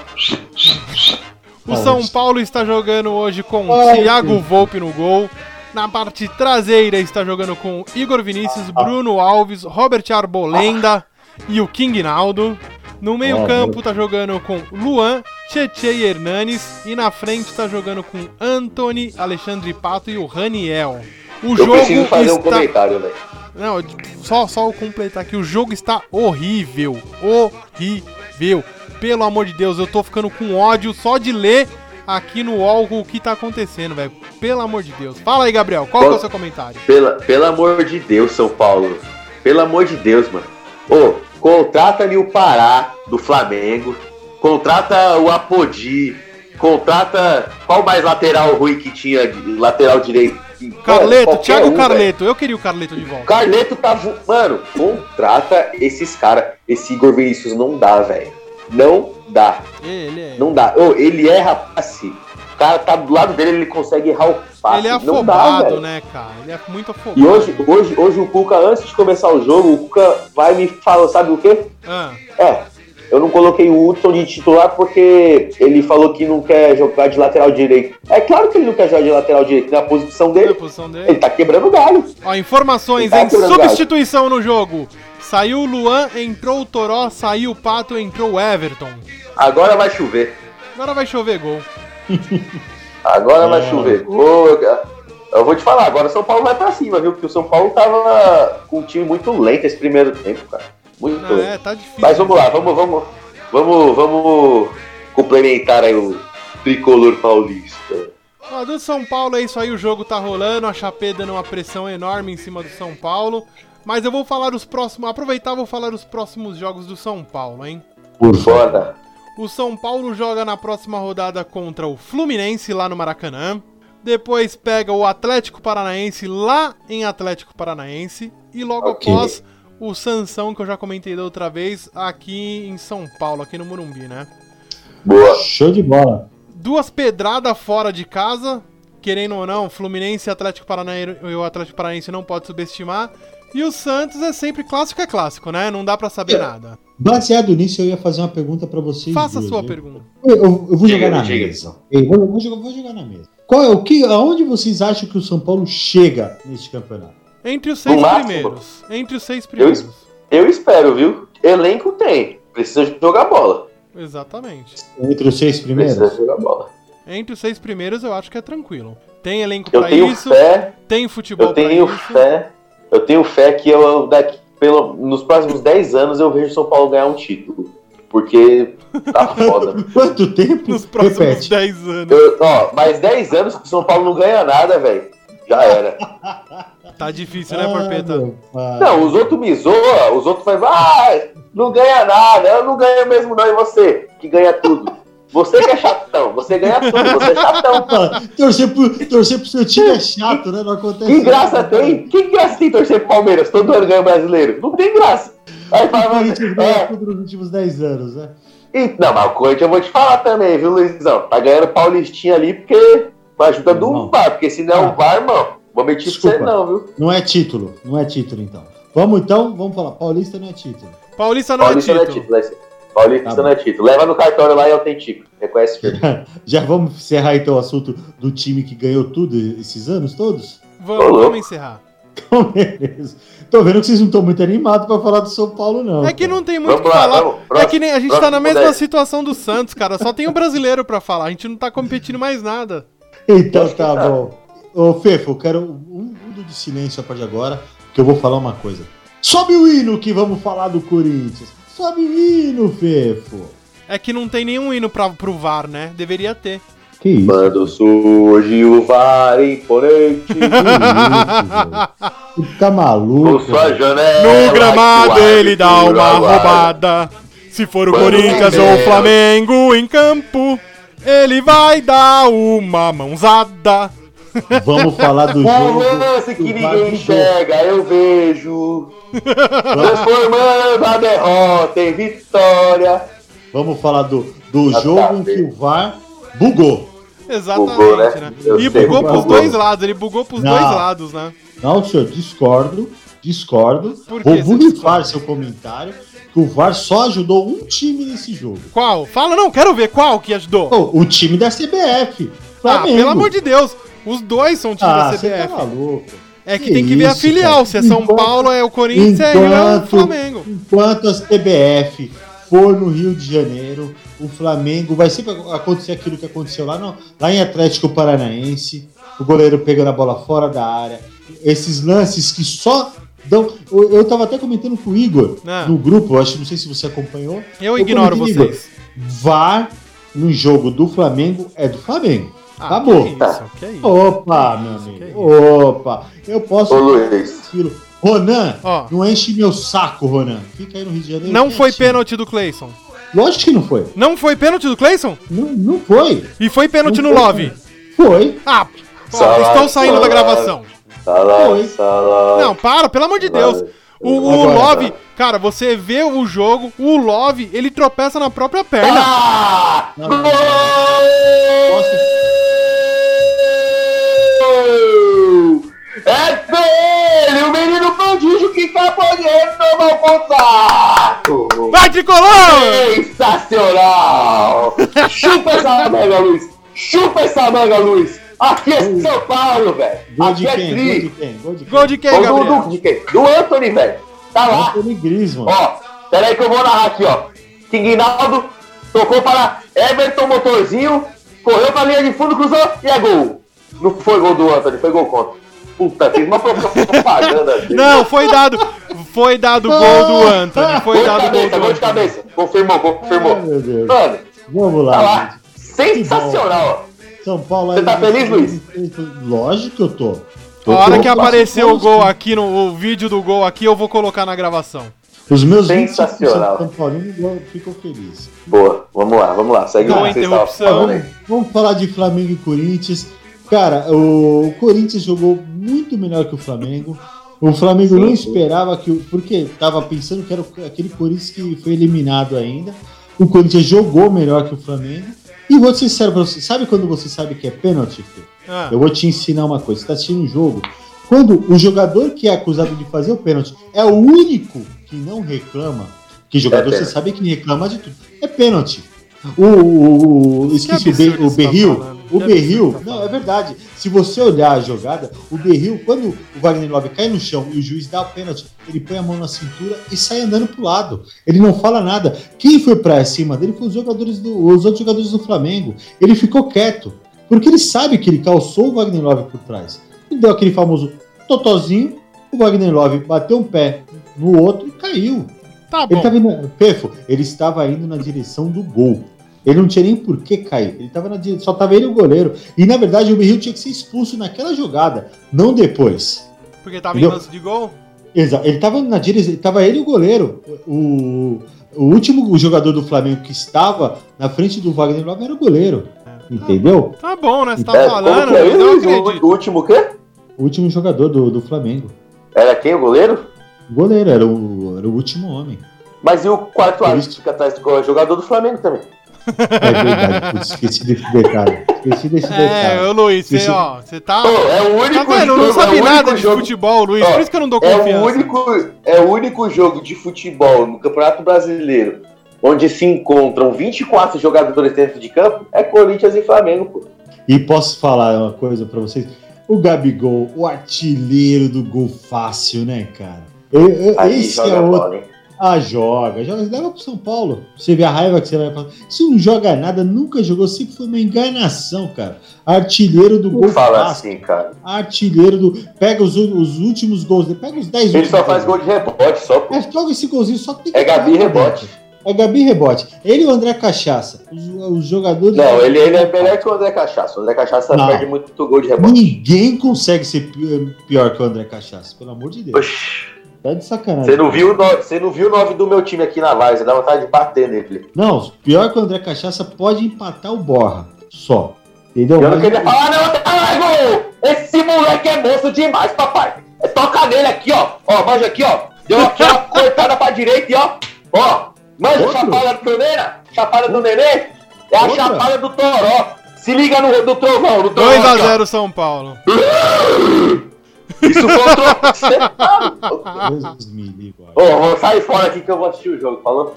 o São. Paulo está jogando hoje com Ai, Thiago. Volpe no gol. Na parte traseira está jogando com Igor Vinícius, Ah. Bruno Alves, Robert Arbolenda e o King Naldo. No meio-campo Ah, tá jogando com Luan, Tietê e Hernanes. E na frente tá jogando com Anthony, Alexandre Pato e o Raniel. O Eu jogo preciso fazer um está... comentário, velho. Não, só, só eu completar aqui. O jogo está horrível. Horrível. Pelo amor de Deus, eu tô ficando com ódio só de ler aqui no UOL o que tá acontecendo, velho. Pelo amor de Deus. Fala aí, Gabriel. Qual que é o seu comentário? Pela, pelo amor de Deus, São Paulo. Pelo amor de Deus, mano. Ô, contrata-me o Pará do Flamengo. Contrata o Apodi. Contrata. Qual mais lateral ruim que tinha? Lateral direito? Carleto, Thiago um. Carleto. Eu queria o Carleto de volta. Carleto tá. Mano, contrata esses caras. Esse Igor Vinícius não dá, velho. Não dá. Ele é. Não dá. Ô, ele erra passe. O cara tá do lado dele, ele consegue errar o passe. Ele é dá, afobado, velho. né, cara? Ele é muito afobado. E hoje, hoje, hoje o Cuca, antes de começar o jogo, o Cuca vai me falar, sabe o quê? Ah, É, eu não coloquei o Hudson de titular porque ele falou que não quer jogar de lateral direito. É claro que ele não quer jogar de lateral direito na posição qual é a dele. posição Ele dele? tá quebrando o galho. Ó, informações Tá em quebrando galho. substituição no jogo. Saiu o Luan, entrou o Toró, saiu o Pato, entrou o Everton. Agora vai chover. Agora vai chover gol. Agora vai É. chover. Ô, eu, eu vou te falar, agora o São Paulo vai pra cima, viu? Porque o São Paulo tava com um time muito lento esse primeiro tempo, cara. Muito Não, lento. é, tá difícil. Mas vamos lá, vamos, vamos, vamos, vamos complementar aí o tricolor paulista. Ó, do São Paulo é isso aí, o jogo tá rolando, a Chapé dando uma pressão enorme em cima do São Paulo. Mas eu vou falar os próximos. Aproveitar, vou falar os próximos jogos do São Paulo, hein? Por favor. Foda. O São Paulo joga na próxima rodada contra o Fluminense lá no Maracanã. Depois pega o Atlético Paranaense lá em Atlético Paranaense. E logo Ok. após o Sansão, que eu já comentei da outra vez, aqui em São Paulo, aqui no Morumbi, né? Boa. Show de bola. Duas pedradas fora de casa, querendo ou não, Fluminense e Atlético Paranaense, o Atlético Paranaense não pode subestimar. E o Santos é sempre clássico é clássico, né? Não dá pra saber É. nada. Baseado nisso, eu ia fazer uma pergunta pra vocês. Faça a sua viu? pergunta. Eu, eu- eu vou Diga, jogar na diga. mesa. Eu vou, vou jogar, vou jogar na mesa. Qual é o que? Aonde vocês acham que o São Paulo chega neste campeonato? Entre os seis primeiros. Entre os seis primeiros. Eu espero, viu? Elenco tem. Precisa jogar bola. Exatamente. Entre os seis primeiros? Precisa jogar bola. Entre os seis primeiros eu acho que é tranquilo. Tem elenco Eu pra tenho isso, fé, tem futebol eu tenho isso. fé, eu tenho fé que eu daqui pelo, nos próximos 10 anos eu vejo o São Paulo ganhar um título. Porque tá foda. Quanto tempo? Nos próximos Repete. 10 anos. Eu- ó, mais 10 anos que o São Paulo não ganha nada, velho. Já era. Tá difícil, né, Ah, Porpeta? Não, os outros me zoam, os outros falam, ah, não ganha nada, eu não ganho mesmo não, e você, que ganha tudo. Você que é chatão, você ganha tudo, você é chatão. Torcer, pro, torcer pro seu time é chato, né? Não acontece Que graça nada. tem? Que graça tem torcer pro Palmeiras? Todo ano ganha o brasileiro. Não tem graça. Aí O fala, Corinthians ganha é, tudo nos últimos 10 anos, né? e- não, mas o Corinthians eu vou te falar também, viu, Luizão? Tá ganhando Paulistinha ali porque com a ajuda do Não. VAR, porque se não é Ah. o VAR, irmão, vou mentir pra você Desculpa. não, viu? Não é título, não é título então. Vamos então, vamos falar. Paulista não é título. Paulista não Paulista é não é título. É. Paulista Tá não é título. Leva no cartório lá e autentico. Reconhece firme. Já vamos encerrar então o assunto do time que ganhou tudo esses anos todos? Vamos, vamos encerrar. Então, beleza. Tô vendo que vocês não estão muito animados pra falar do São Paulo, não. É que não tem muito o que lá, falar. vamos. É Próximo, que nem a gente tá na próximo mesma dez. situação do Santos, cara. Só tem o brasileiro pra falar. A gente não tá competindo mais nada. Então tá tá. bom. Ô, Fefo, eu quero um minuto de silêncio a partir de agora, que eu vou falar uma coisa. Sobe o hino que vamos falar do Corinthians. Sobe o hino, Fefo. É que não tem nenhum hino pra, pro VAR, né? Deveria ter. Que isso? Quando surge o VAR imponente, Que isso, velho? Tá maluco? janela. No gramado ele dá uma roubada. Se for o Quando Corinthians ou o Flamengo- Flamengo em campo, ele vai dar uma mãozada. Vamos falar do jogo. lance que ninguém enxerga, eu vejo. Transformando a derrota em vitória. Vamos falar do, do Ah, tá, jogo em que o VAR bugou. Exatamente, Bugou, né? né? E sei, bugou pros bugou. dois lados, ele bugou pros Não. dois lados, né? Não, senhor, discordo. Discordo. Por que Vou discorda? seu comentário que o VAR só ajudou um time nesse jogo. Qual? Fala, não, quero ver qual que ajudou. Pô, o time da CBF. Ah, Flamengo. pelo amor de Deus, os dois são time Ah, da você tá CBF. maluco. é que, que tem que ver a isso, filial, cara. se é São Enquanto- Paulo é o Corinthians, se é é o Enquanto, Flamengo. enquanto a CBF for no Rio de Janeiro, o Flamengo vai sempre acontecer aquilo que aconteceu lá, no, lá em Atlético Paranaense, o goleiro pegando a bola fora da área, esses lances que só dão. Eu, eu tava até comentando com o Igor Ah. no grupo, acho, não sei se você acompanhou. Eu Eu ignoro vocês. VAR no jogo do Flamengo é do Flamengo. Ah, Acabou. Que isso, que isso. Opa, meu Que amigo. Opa. Eu posso. Ô Luiz. Ronan, Ó. não enche meu saco, Ronan. Fica aí no Rio de Janeiro. Não foi pênalti do Cleison. Lógico que não foi. Não foi pênalti do Cleison? Não, não foi. E foi pênalti Não no foi, Love. Foi. Ah, ó, Salário, estou saindo da gravação. salário, Foi. Não, para, pelo amor de Deus. O, o Agora, Love, cara, você vê o jogo, o Love, ele tropeça na própria perna. Ah! Não, não, não. É dele, o menino prodígio que acabou de retomar o contato! Vai, Tricolor! Sensacional! Chupa essa mega luz! Chupa essa mega luz! Aqui é São Paulo, velho! Aqui é tri! de quem? Gol de quem? Gol de quem, Gabriel? do, do, de quem? do Anthony, velho! Tá lá! Anthony Griezmann. Ó, peraí que eu vou narrar aqui, ó. King Naldo tocou para Everton Motorzinho. correu pra linha de fundo, cruzou e é gol. Não foi gol do Anthony, foi gol contra. Puta, fiz uma propaganda dele. Não, foi dado. Foi dado gol do Anthony. Foi Gol dado gol cabeça, do gol de cabeça. Confirmou, confirmou. Ai, meu Deus. Mano, Vamos tá lá. lá. Sensacional, São Paulo Você tá feliz, Luiz? Lógico que eu tô. A hora que tô aparecer o gol aqui, no o vídeo do gol aqui, eu vou colocar na gravação. Os meus Sensacional. 25% São Paulinos eu fico feliz. ó. Boa, vamos lá, vamos lá. Segue o vocês interrupção. aí. Vamos falar de Flamengo e Corinthians. Cara, o Corinthians jogou muito melhor que o Flamengo. O Flamengo Sim, não esperava que. o- Porque tava pensando que era aquele Corinthians que foi eliminado ainda. O Corinthians jogou melhor que o Flamengo. E vou ser sincero pra você: sabe quando você sabe que é pênalti, Fê? Ah, Eu vou te ensinar uma coisa. Você tá assistindo um jogo. Quando o jogador que é acusado de fazer o pênalti é o único que não reclama, que jogador É você sabe que reclama de tudo. É pênalti. O, o, o- esqueci o, Be- o tá Berril. falando. O Berril, não, é verdade. Se você olhar a jogada, o Berril, quando o Wagner Love cai no chão e o juiz dá o pênalti, ele põe a mão na cintura e sai andando pro lado. Ele não fala nada. Quem foi pra cima dele foi os jogadores do, os outros jogadores do Flamengo. Ele ficou quieto. Porque ele sabe que ele calçou o Wagner Love por trás. Ele deu aquele famoso totozinho, o Wagner Love bateu um pé no outro e caiu. Tá Ele bom. estava indo, Pefo, ele estava indo na direção do gol. Ele não tinha nem por que cair. Ele tava na só estava ele e o goleiro. E na verdade o Berril tinha que ser expulso naquela jogada, não depois. Porque tava em Entendeu? lance de gol? Exato. Ele estava na direção, tava ele e o goleiro. O, o último jogador do Flamengo que estava na frente do Wagner Love era o goleiro. Entendeu? Tá bom, né? Você tá É, falando, que é mas eu isso? acredito. O último o quê? O último jogador do, do Flamengo. Era quem, o goleiro? O goleiro era o, era o último homem. Mas e o quarto árbitro que fica atrás do gol? É jogador do Flamengo também. É verdade, putz, esqueci desse detalhe. Esqueci desse É, detalhe. ô Luiz, você, Esse- ó, você tá. Pô, é o Tá único vendo? jogo, Não é sabe o nada de jogo, futebol, Luiz. Ó, Por isso que eu não dou É confiança. o, único, é o único jogo de futebol no Campeonato Brasileiro onde se encontram 24 jogadores dentro de campo, é Corinthians e Flamengo, pô. E posso falar uma coisa pra vocês? O Gabigol, o artilheiro do gol fácil, né, cara? Eu- eu- Aí esse joga é outro. bola, hein? Ah, joga, joga. Leva pro São Paulo. Você vê a raiva que você vai falar. Isso não joga nada, nunca jogou, sempre foi uma enganação, cara. Artilheiro do Não gol fala assim, cara. Artilheiro do. Pega os, os últimos gols dele, pega os 10 Ele últimos. só faz gol gols. de rebote, só. É, joga esse golzinho, só que tem que É Gabi rebote. dentro. É Gabi rebote. Ele e o André Cachaça. Os, os jogadores. Não, ele, ele é melhor que o André Cachaça. O André Cachaça Não. perde muito gol de rebote. Ninguém consegue ser pi- pior que o André Cachaça, pelo amor de Deus. Oxi. Tá de sacanagem. Você não viu o nove- você não viu o 9 do meu time aqui na você dá vontade de bater nele. Não, pior que o André Cachaça pode empatar o Borra. Só. Entendeu? Eu não Mas- queria falar, não, caralho! Esse moleque é monstro demais, papai. É, toca nele aqui, ó. Ó, manja aqui, ó. Deu aqui, ó, cortada pra direita e ó. Ó, manja a Outro? chapada do Torneira, chapada do Nenê. É a Outra? chapada do Toró. Se liga no do trovão, no trovão. aqui, ó. 2x0 São Paulo. Isso contra. Você tá louco. Deus me livre, olha. Ô, vou sair fora aqui que eu vou assistir o jogo, falou?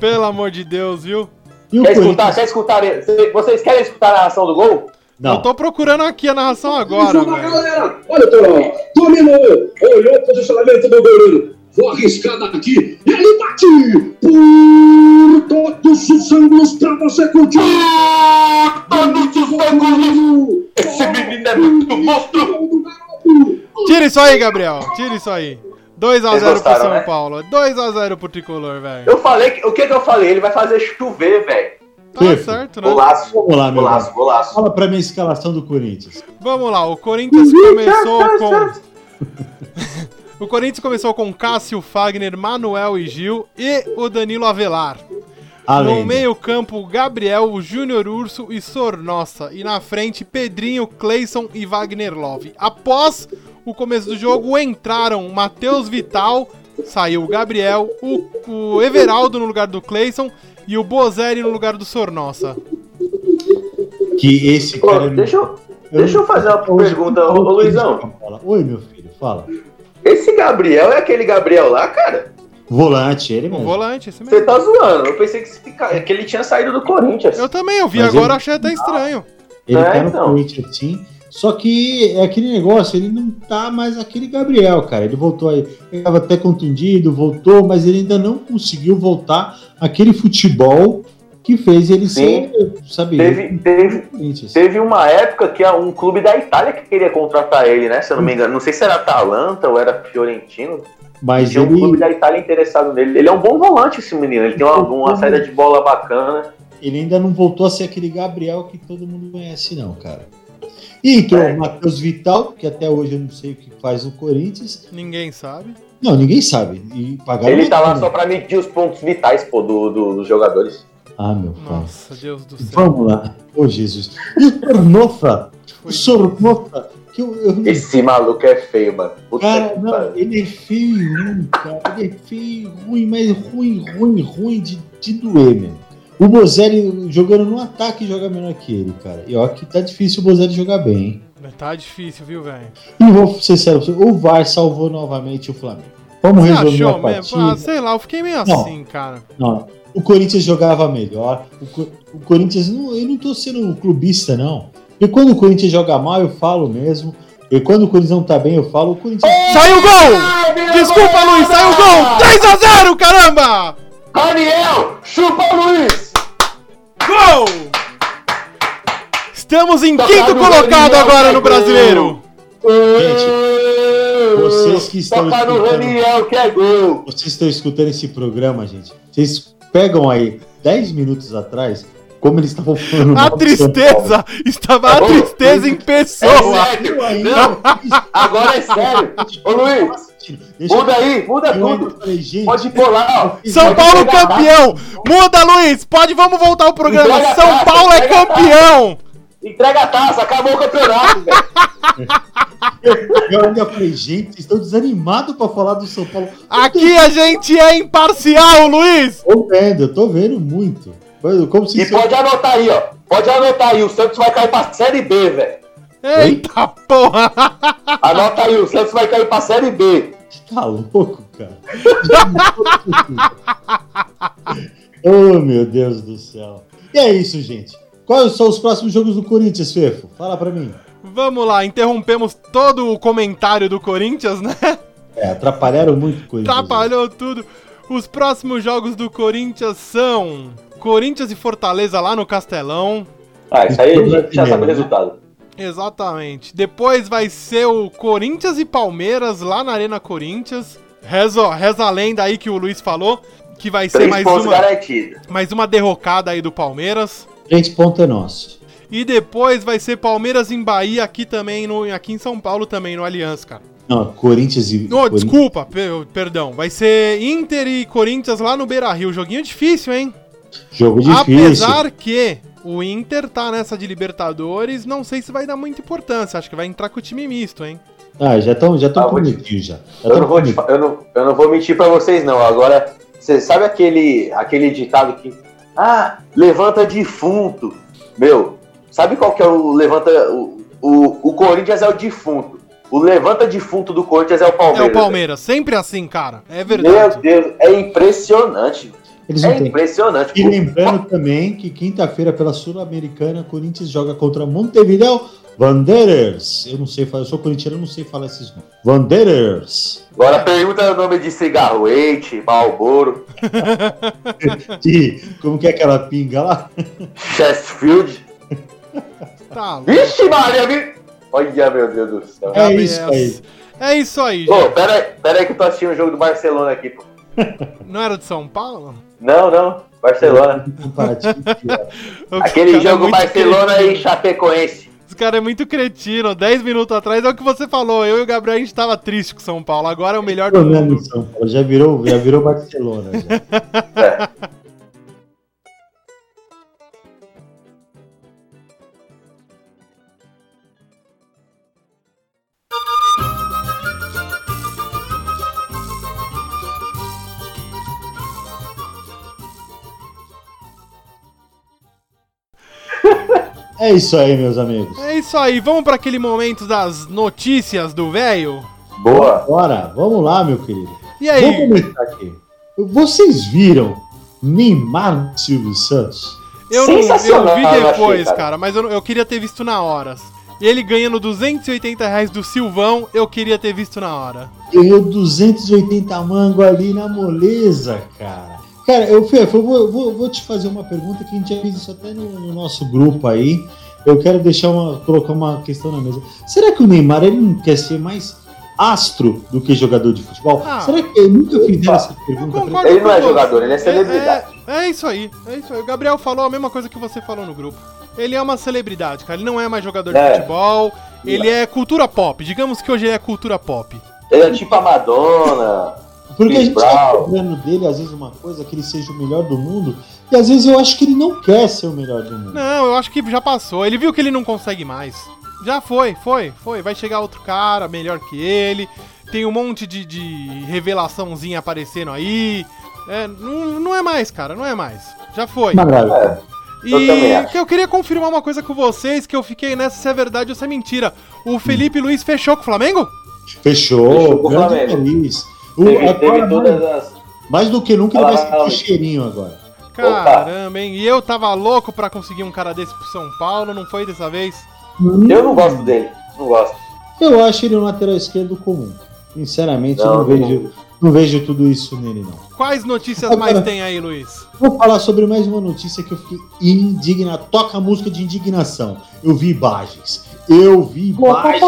Pelo amor de Deus, viu? E Quer escutar? Quer escutar? Vocês querem escutar a narração do gol? Eu Não. tô procurando aqui a narração agora, galera! Olha o Toró, dominou, olhou o posicionamento do goleiro. Vou arriscar daqui, ele bate! Por todos os ângulos pra você curtir! Todos os ângulos! Esse menino é muito monstro! Tira isso aí, Gabriel. Tira isso aí. 2x0 pro São né? Paulo. 2x0 pro Tricolor, velho. Eu falei, que- o que que eu falei? Ele vai fazer chover, velho. Tá certo, né? Golaço. Vamos lá, meu Golaço, golaço. Fala pra mim a escalação do Corinthians. Vamos lá, o Corinthians começou com. O Corinthians começou com Cássio, Fagner, Manuel e Gil e o Danilo Avelar. Além. No meio-campo, Gabriel, o Júnior Urso e Sornossa. E na frente, Pedrinho, Cleison e Wagner Love. Após o começo do jogo, entraram Matheus Vital, saiu o Gabriel, o, o Everaldo no lugar do Cleison e o Bozelli no lugar do Sornossa. Que esse cara. é deixa, eu, deixa eu fazer uma Hoje- pergunta, ô, ô Luizão. Fala. Oi, meu filho, fala. Esse Gabriel é aquele Gabriel lá, cara? Volante, ele O mesmo. volante, esse Você mesmo. tá zoando. Eu pensei que, esse que ele tinha saído do Corinthians. Eu também, eu vi Mas agora, ele- achei até estranho. Ele É, tá no então. Corinthians sim. Só que é aquele negócio, ele não tá mais aquele Gabriel, cara. Ele voltou aí, ele tava até contundido, voltou, mas ele ainda não conseguiu voltar aquele futebol que fez ele Sim. ser, sabe, Teve, teve, Corinthians. teve uma época que um clube da Itália que queria contratar ele, né? Se eu não me engano. Não sei se era Atalanta ou era Fiorentino. Mas Tinha um clube ele, da Itália interessado nele. Ele é um bom volante, esse menino. Ele tem uma, uma saída de bola bacana. ele ainda não voltou a ser aquele Gabriel que todo mundo conhece, não, cara. E entrou É. o Matheus Vital, que até hoje eu não sei o que faz no Corinthians. Ninguém sabe. Não, ninguém sabe. E pagaram Ele tá lá só pra medir os pontos vitais, pô, do, do- dos jogadores. Ah, meu pai. Nossa, Deus do céu. Vamos lá. Ô, Jesus. E o Sornofa? Sornofa? Que eu, eu Esse maluco é feio, mano. Puta Cara, que não, ele é feio e ruim, cara. Ele é feio e ruim, mas ruim, ruim, ruim de, de doer, mesmo. O Bozelli jogando no ataque joga melhor que ele, cara. E ó que tá difícil o Bozelli jogar bem, hein? Tá difícil, viu, velho? E vou ser sério, pra você, o VAR salvou novamente o Flamengo. Vamos Você resolver a achou mesmo? partida. Ah, sei lá, eu fiquei meio Não. assim, cara. Não, o Corinthians jogava melhor. O, o Corinthians, não, eu não tô sendo clubista, não. E quando o Corinthians joga mal, eu falo mesmo. E quando o Corinthians não tá bem, eu falo. O Corinthians. Saiu o gol! Desculpa! Luiz, saiu o gol! 3x0, caramba! Raniel, chupa Luiz! Gol! Estamos em quinto colocado agora no brasileiro. Gente, vocês que estão Toca no escutando- Raniel que é gol! Vocês estão escutando esse programa, gente. Vocês pegam aí 10 minutos atrás, como eles estavam falando. A tristeza! Estava a tristeza em É pessoa! sério! Paulo. Ainda- Não, agora é sério! Ô Luiz, Deixa muda aí, muda tudo! Pode pular, ó! São Pode Paulo campeão! Muda, Luiz! Pode, vamos voltar ao programa. São Paulo é campeão! Entrega a taça, acabou o campeonato, velho! eu ainda falei, gente, vocês estão desanimados pra falar do São Paulo. Aqui a gente é imparcial, Luiz! Tô vendo, eu tô vendo muito. Como se E pode anotar aí, ó. Pode anotar aí, o Santos vai cair pra Série B, velho. Eita porra! Anota aí, o Santos vai cair pra Série B. tá louco, cara. oh, meu Deus do céu. E é isso, gente. Quais são os próximos jogos do Corinthians, Fefo? Fala pra mim. Vamos lá, interrompemos todo o comentário do Corinthians, né? É, atrapalharam muito o Corinthians. Atrapalhou tudo. Os próximos jogos do Corinthians são Corinthians e Fortaleza lá no Castelão. Ah, isso aí já sabe o resultado. Exatamente. Depois vai ser o Corinthians e Palmeiras lá na Arena Corinthians. Reza, reza a lenda aí que o Luiz falou, que vai ser Três mais uma, mais uma derrocada aí do Palmeiras. Três pontos é nosso. E depois vai ser Palmeiras em Bahia aqui também, no, aqui em São Paulo também, no Aliança, cara. Não, Corinthians e. Oh, Corinthians- desculpa, per- perdão. Vai ser Inter e Corinthians lá no Beira Rio. Joguinho difícil, hein? Jogo difícil. Apesar que o Inter tá nessa de Libertadores, não sei se vai dar muita importância. Acho que vai entrar com o time misto, hein? Ah, já estão já tão Ah, te- já. já Eu não, vou te eu, não, eu não vou mentir pra vocês, não. Agora, você sabe aquele, aquele ditado que. Ah, levanta defunto. Meu, sabe qual que é o levanta. O, o, o Corinthians é o defunto. O levanta defunto do Corinthians é o É Palmeiras. o Palmeiras, sempre assim, cara. É Meu verdade. Deus, é impressionante. Eles É têm. impressionante. E lembrando também que quinta-feira pela Sul-Americana, Corinthians joga contra Montevideo Wanderers. Eu não sei falar, eu sou corintiano, eu não sei falar esses nomes. Wanderers. Agora pergunta o nome de cigarro, Eite, Malboro, De, como que é aquela pinga lá? Chesterfield. Tá. Vixe, Maria, vi... Olha, meu Deus do céu. É isso aí. É isso aí, gente. pera, aí- pera aí que eu tô assistindo o jogo do Barcelona aqui, pô. Não era de São Paulo? Não, não, Barcelona. Aquele é jogo muito Barcelona cretino. e Chapecoense. Esse cara é muito cretino. 10 minutos atrás é o que você falou. Eu e o Gabriel a gente tava triste com São Paulo. Agora é o melhor do mundo. São Paulo, já virou, já virou Barcelona. Já. É. É isso aí, meus amigos. É isso aí. Vamos para aquele momento das notícias do velho? Boa. Bora, vamos lá, meu querido. E Vamos aí? começar aqui. Vocês viram Neymar no Silvio Santos? Eu, não, eu vi eu achei, depois, cara. cara, mas eu, eu queria ter visto na hora. Ele ganhando 280 reais do Silvão, eu queria ter visto na hora. Ganhou 280 mango ali na moleza, cara. Cara, eu, Fê, eu vou, eu vou, vou te fazer uma pergunta que a gente já fez isso até no, no nosso grupo aí. Eu quero deixar uma, colocar uma questão na mesa. Será que o Neymar ele não quer ser mais astro do que jogador de futebol? Ah. Será que ele nunca fizeram essa Eu pergunta? pra Ele não é jogador, ele é celebridade. É, é isso aí, é isso aí. O Gabriel falou a mesma coisa que você falou no grupo. Ele é uma celebridade, cara. Ele não é mais jogador de É. futebol. Ele é cultura pop. Digamos que hoje ele é cultura pop. Ele é tipo a Madonna. Porque a Chris gente tá Brown. cobrando dele, às vezes, uma coisa que ele seja o melhor do mundo, e às vezes eu acho que ele não quer ser o melhor do mundo. Não, eu acho que já passou. Ele viu que ele não consegue mais. Já foi, foi, foi. Vai chegar outro cara melhor que ele. Tem um monte de, de revelaçãozinha aparecendo aí. É, não, não é mais, cara, não é mais. Já foi. Maravilha. É, E que eu queria confirmar uma coisa com vocês, que eu fiquei nessa se é verdade ou se é mentira. O Felipe Luiz fechou com o Flamengo? Fechou, Fechou com o Flamengo. O- Teve, agora, teve mais, todas as. mais do que nunca ele vai sentir cheirinho agora. Caramba, hein? E eu tava louco pra conseguir um cara desse pro São Paulo, não foi dessa vez? Eu não gosto dele. Não gosto. Eu acho ele um lateral esquerdo comum. Sinceramente, eu Não, não vejo, não vejo tudo isso nele, não. Quais notícias Agora- mais tem aí, Luiz? Vou falar sobre mais uma notícia que eu fiquei indignado. Toca a música de indignação. Eu vi imagens. Eu vi imagens.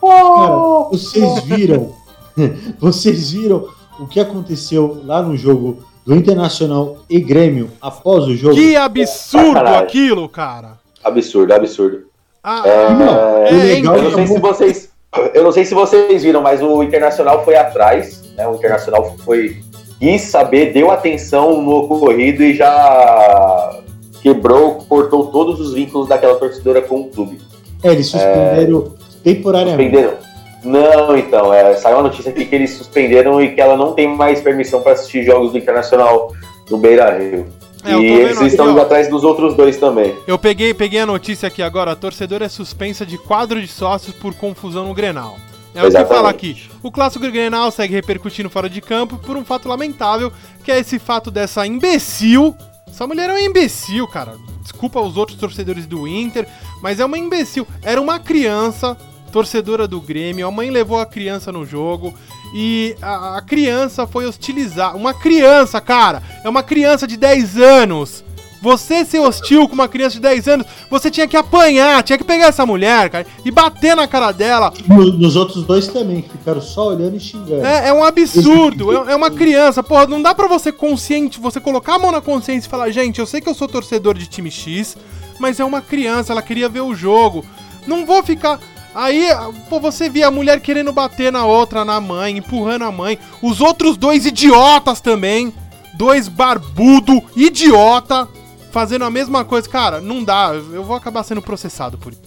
Cara, vocês viram? Vocês viram o que aconteceu lá no jogo do Internacional e Grêmio após o jogo? Que absurdo aquilo, cara. Absurdo, absurdo. Ah, Não, é, o hein? legal Eu não sei se vocês. Eu não sei se vocês viram, mas o Internacional foi atrás, né? O Internacional foi. quis saber, deu atenção no ocorrido e já quebrou, cortou todos os vínculos daquela torcedora com o clube. É, eles suspenderam temporariamente. Suspenderam. Não, então, é, saiu a notícia aqui que eles suspenderam e que ela não tem mais permissão para assistir jogos do Internacional no Beira Rio. É, e eles aqui, estão indo atrás dos outros dois também. Eu peguei, peguei a notícia aqui agora. A torcedora é suspensa de quadro de sócios por confusão no Grenal. É o que Exatamente. fala aqui. O clássico Grenal segue repercutindo fora de campo por um fato lamentável, que é esse fato dessa imbecil. Essa mulher é uma imbecil, cara. Desculpa os outros torcedores do Inter, mas é uma imbecil. Era uma criança, torcedora do Grêmio. A mãe levou a criança no jogo e a, a criança foi hostilizar. Uma criança, cara. É uma criança de 10 anos. Você ser hostil com uma criança de 10 anos, você tinha que apanhar, tinha que pegar essa mulher, cara, e bater na cara dela. No- Nos outros dois também, que ficaram só olhando e xingando. É, é um absurdo, é, é uma criança, porra, não dá pra você consciente, você colocar a mão na consciência e falar, gente, eu sei que eu sou torcedor de time X, mas é uma criança, ela queria ver o jogo. Não vou ficar. Aí, pô, você via a mulher querendo bater na outra, na mãe, empurrando a mãe. Os outros dois idiotas também. Dois barbudo, idiota, fazendo a mesma coisa. Cara, não dá. Eu vou acabar sendo processado por isso.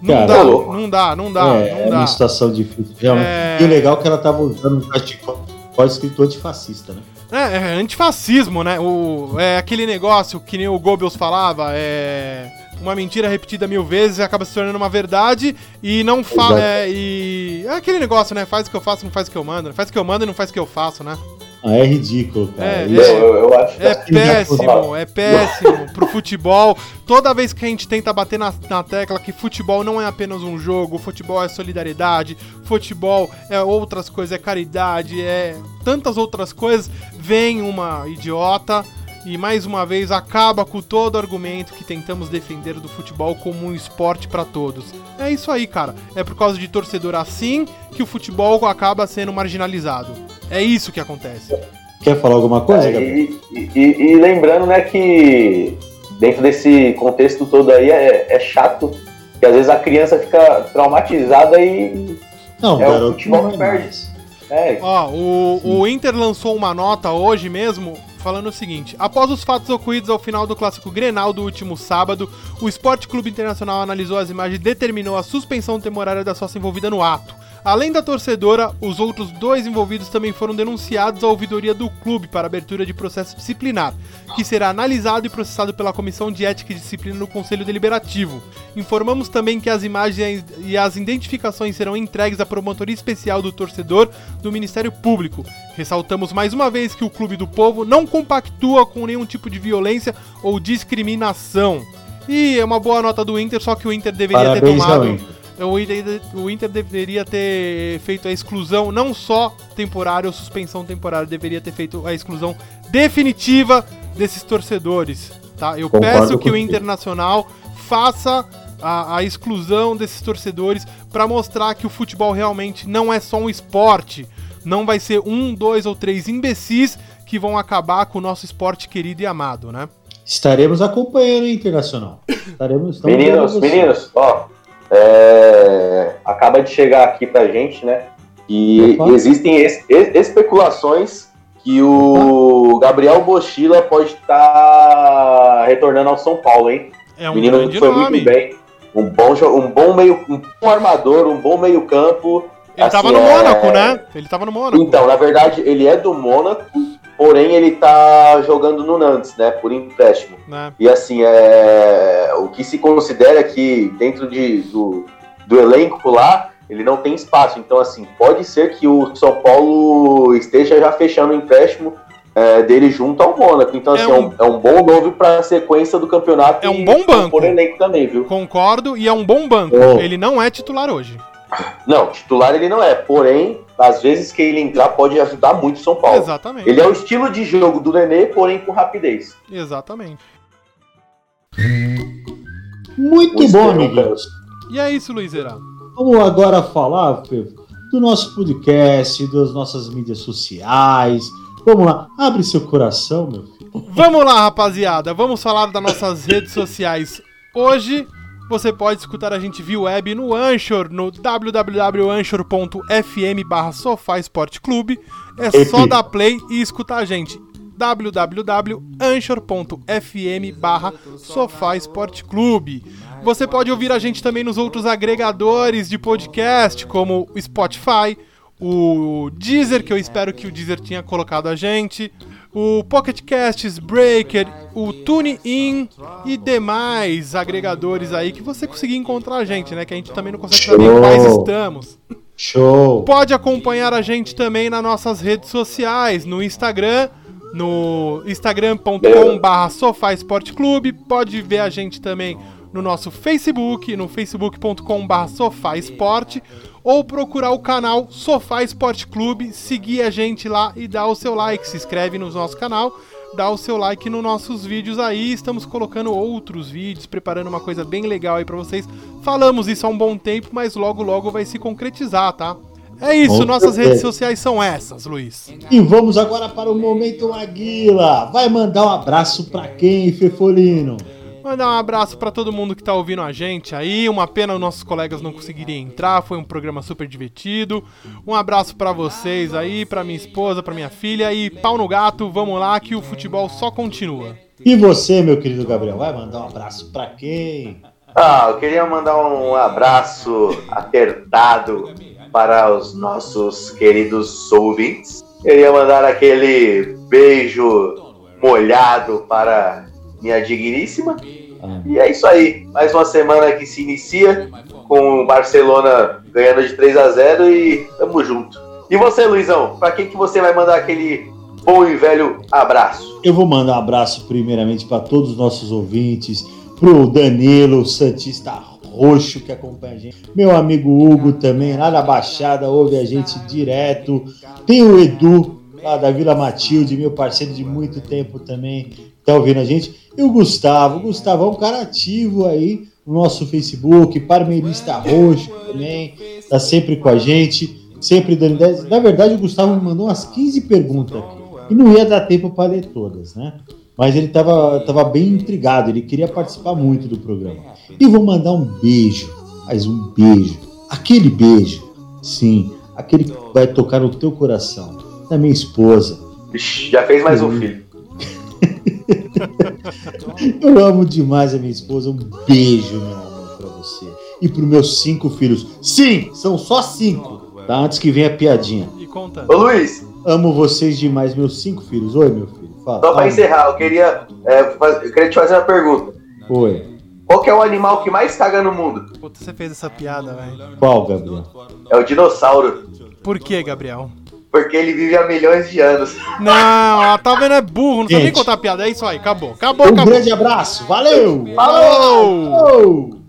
Não Cara, dá, não dá, não dá, é, não é dá. uma situação difícil, realmente. É. E o legal é que ela tava usando um cachecol escrito antifascista, né? É, é antifascismo, né? O, é aquele negócio que nem o Goebbels falava, é uma mentira repetida mil vezes acaba se tornando uma verdade e não fala. É, e é aquele negócio, né? Faz o que eu faço, não faz o que eu mando. né? Faz o que eu mando e não faz o que eu faço, né? Ah, é ridículo, cara. É, Isso- Eu, eu, eu acho É que péssimo, é péssimo pro futebol. Toda vez que a gente tenta bater na, na tecla que futebol não é apenas um jogo, futebol é solidariedade, futebol é outras coisas, é caridade, é tantas outras coisas, vem uma idiota e mais uma vez acaba com todo o argumento que tentamos defender do futebol como um esporte pra todos. É isso aí, cara. É por causa de torcedor assim que o futebol acaba sendo marginalizado. É isso que acontece. Quer falar alguma coisa, É, Gabriel? e, e- e- lembrando, né, que dentro desse contexto todo aí é, é chato, que às vezes a criança fica traumatizada e. Não, é o garoto futebol não que vai perde. É, Ó, o, o Inter lançou uma nota hoje mesmo falando o seguinte: após os fatos ocorridos ao final do clássico Grenal do último sábado, o Esporte Clube Internacional analisou as imagens e determinou a suspensão temporária da sócia envolvida no ato. Além da torcedora, os outros dois envolvidos também foram denunciados à ouvidoria do clube para abertura de processo disciplinar, que será analisado e processado pela Comissão de Ética e Disciplina no Conselho Deliberativo. Informamos também que as imagens e as identificações serão entregues à Promotoria Especial do Torcedor do Ministério Público. Ressaltamos mais uma vez que o Clube do Povo não compactua com nenhum tipo de violência ou discriminação. E é uma boa nota do Inter, só que o Inter deveria ter Parabéns ao tomado. O Inter, o Inter deveria ter feito a exclusão, não só temporária ou suspensão temporária, deveria ter feito a exclusão definitiva desses torcedores, tá? Eu Concordo peço que o. Internacional faça a, a exclusão desses torcedores para mostrar que o futebol realmente não é só um esporte. Não vai ser um, dois ou três imbecis que vão acabar com o nosso esporte querido e amado, né? Estaremos acompanhando o Internacional. Estaremos, Meninos, meninos, ó. É, acaba de chegar aqui pra gente, né? E Opa. existem es- es- especulações que o Gabriel Bochila pode estar retornando ao São Paulo, hein? É um menino grande foi nome. muito bem. Um bom, um bom meio, um bom armador, um bom meio campo. Ele Assim, tava no é- Mônaco, né? Ele tava no Mônaco. Então, na verdade, ele é do Mônaco, porém ele tá jogando no Nantes, né? Por empréstimo. né? E assim, é... o que se considera que dentro de, do, do elenco lá, ele não tem espaço. Então, assim, pode ser que o São Paulo esteja já fechando o empréstimo é, dele junto ao Mônaco. Então, É assim, é um- um, é um bom nome para a sequência do campeonato. É um e bom banco. Por elenco também, viu? Concordo, e é um bom banco. Oh. Ele não é titular hoje. Não, titular ele não é. Porém, às vezes que ele entrar, pode ajudar muito o São Paulo. Exatamente. Ele é o estilo de jogo do Nenê, porém com rapidez. Exatamente. Muito O bom, amiguinhos. E é isso, Luiz Herá. Vamos agora falar, Fê, do nosso podcast, das nossas mídias sociais. Vamos lá, abre seu coração, meu filho. Vamos lá, rapaziada. Vamos falar das nossas redes sociais. Hoje você pode escutar a gente via web no Anchor, no www.anchor.fm barra Sofá Esporte Clube. É só dar play e escutar a gente. www.anchor.fm barra Sofá Esporte Clube. Você pode ouvir a gente também nos outros agregadores de podcast, como Spotify, o Deezer, que eu espero que o Deezer tinha colocado a gente, o Pocket Casts, Breaker, o TuneIn e demais agregadores aí que você conseguir encontrar a gente, né? Que a gente também não consegue saber Show. quais estamos. Show! Pode acompanhar a gente também nas nossas redes sociais, no Instagram, no instagram.com.br Sofá Esporte Clube. Pode ver a gente também no nosso Facebook, no facebook.com.br Sofá Esporte. Ou procurar o canal Sofá Esporte Clube, seguir a gente lá e dar o seu like. Se inscreve no nosso canal, dá o seu like nos nossos vídeos aí. Estamos colocando outros vídeos, preparando uma coisa bem legal aí pra vocês. Falamos isso há um bom tempo, mas logo logo vai se concretizar, tá? É isso, nossas redes sociais são essas, Luiz. E vamos agora para o Momento Aguila. Vai mandar um abraço pra quem, Fefolino? Mandar um abraço pra todo mundo que tá ouvindo a gente aí. Uma pena os nossos colegas não conseguirem entrar, foi um programa super divertido. Um abraço pra vocês aí, pra minha esposa, pra minha filha e pau no gato, vamos lá que o futebol só continua. E você, meu querido Gabriel, vai mandar um abraço pra quem? Ah, eu queria mandar um abraço apertado para os nossos queridos ouvintes. Queria mandar aquele beijo molhado para minha digníssima. E é isso aí. Mais uma semana que se inicia com o Barcelona ganhando de 3 a 0 e tamo junto. E você, Luizão, para quem que você vai mandar aquele bom e velho abraço? Eu vou mandar um abraço primeiramente para todos os nossos ouvintes, pro Danilo, Santista Roxo que acompanha a gente, meu amigo Hugo também, lá da Baixada, ouve a gente direto. Tem o Edu, lá da Vila Matilde, meu parceiro de muito tempo também, tá ouvindo a gente. E o Gustavo, o Gustavo é um cara ativo aí no nosso Facebook, Parmeirista Roxo também, tá sempre com a gente, sempre dando ideias. Na verdade, o Gustavo me mandou umas 15 perguntas aqui. E não ia dar tempo para ler todas, né? Mas ele estava tava bem intrigado, ele queria participar muito do programa. E vou mandar um beijo, mas um beijo. Aquele beijo, sim, aquele que vai tocar no teu coração, da minha esposa. Já fez mais um filho. Eu amo demais a minha esposa, um beijo, meu amor, pra você. E pros meus cinco filhos. Sim, são só cinco, tá? Antes que venha a piadinha. E contando. Ô Luiz, Amo vocês demais, meus cinco filhos. Oi, meu filho, fala. só para Fala. encerrar, eu queria, é, eu queria te fazer uma pergunta. Oi. Qual que é o animal que mais caga no mundo? Puta, você fez essa piada, velho. Qual, Gabriel? É o dinossauro. Por que, Gabriel? Porque ele vive há milhões de anos. Não, tá vendo? É burro, não sabe nem Gente. contar piada. É isso aí, acabou. Acabou, Um acabou. grande abraço, valeu! Falou! Falou!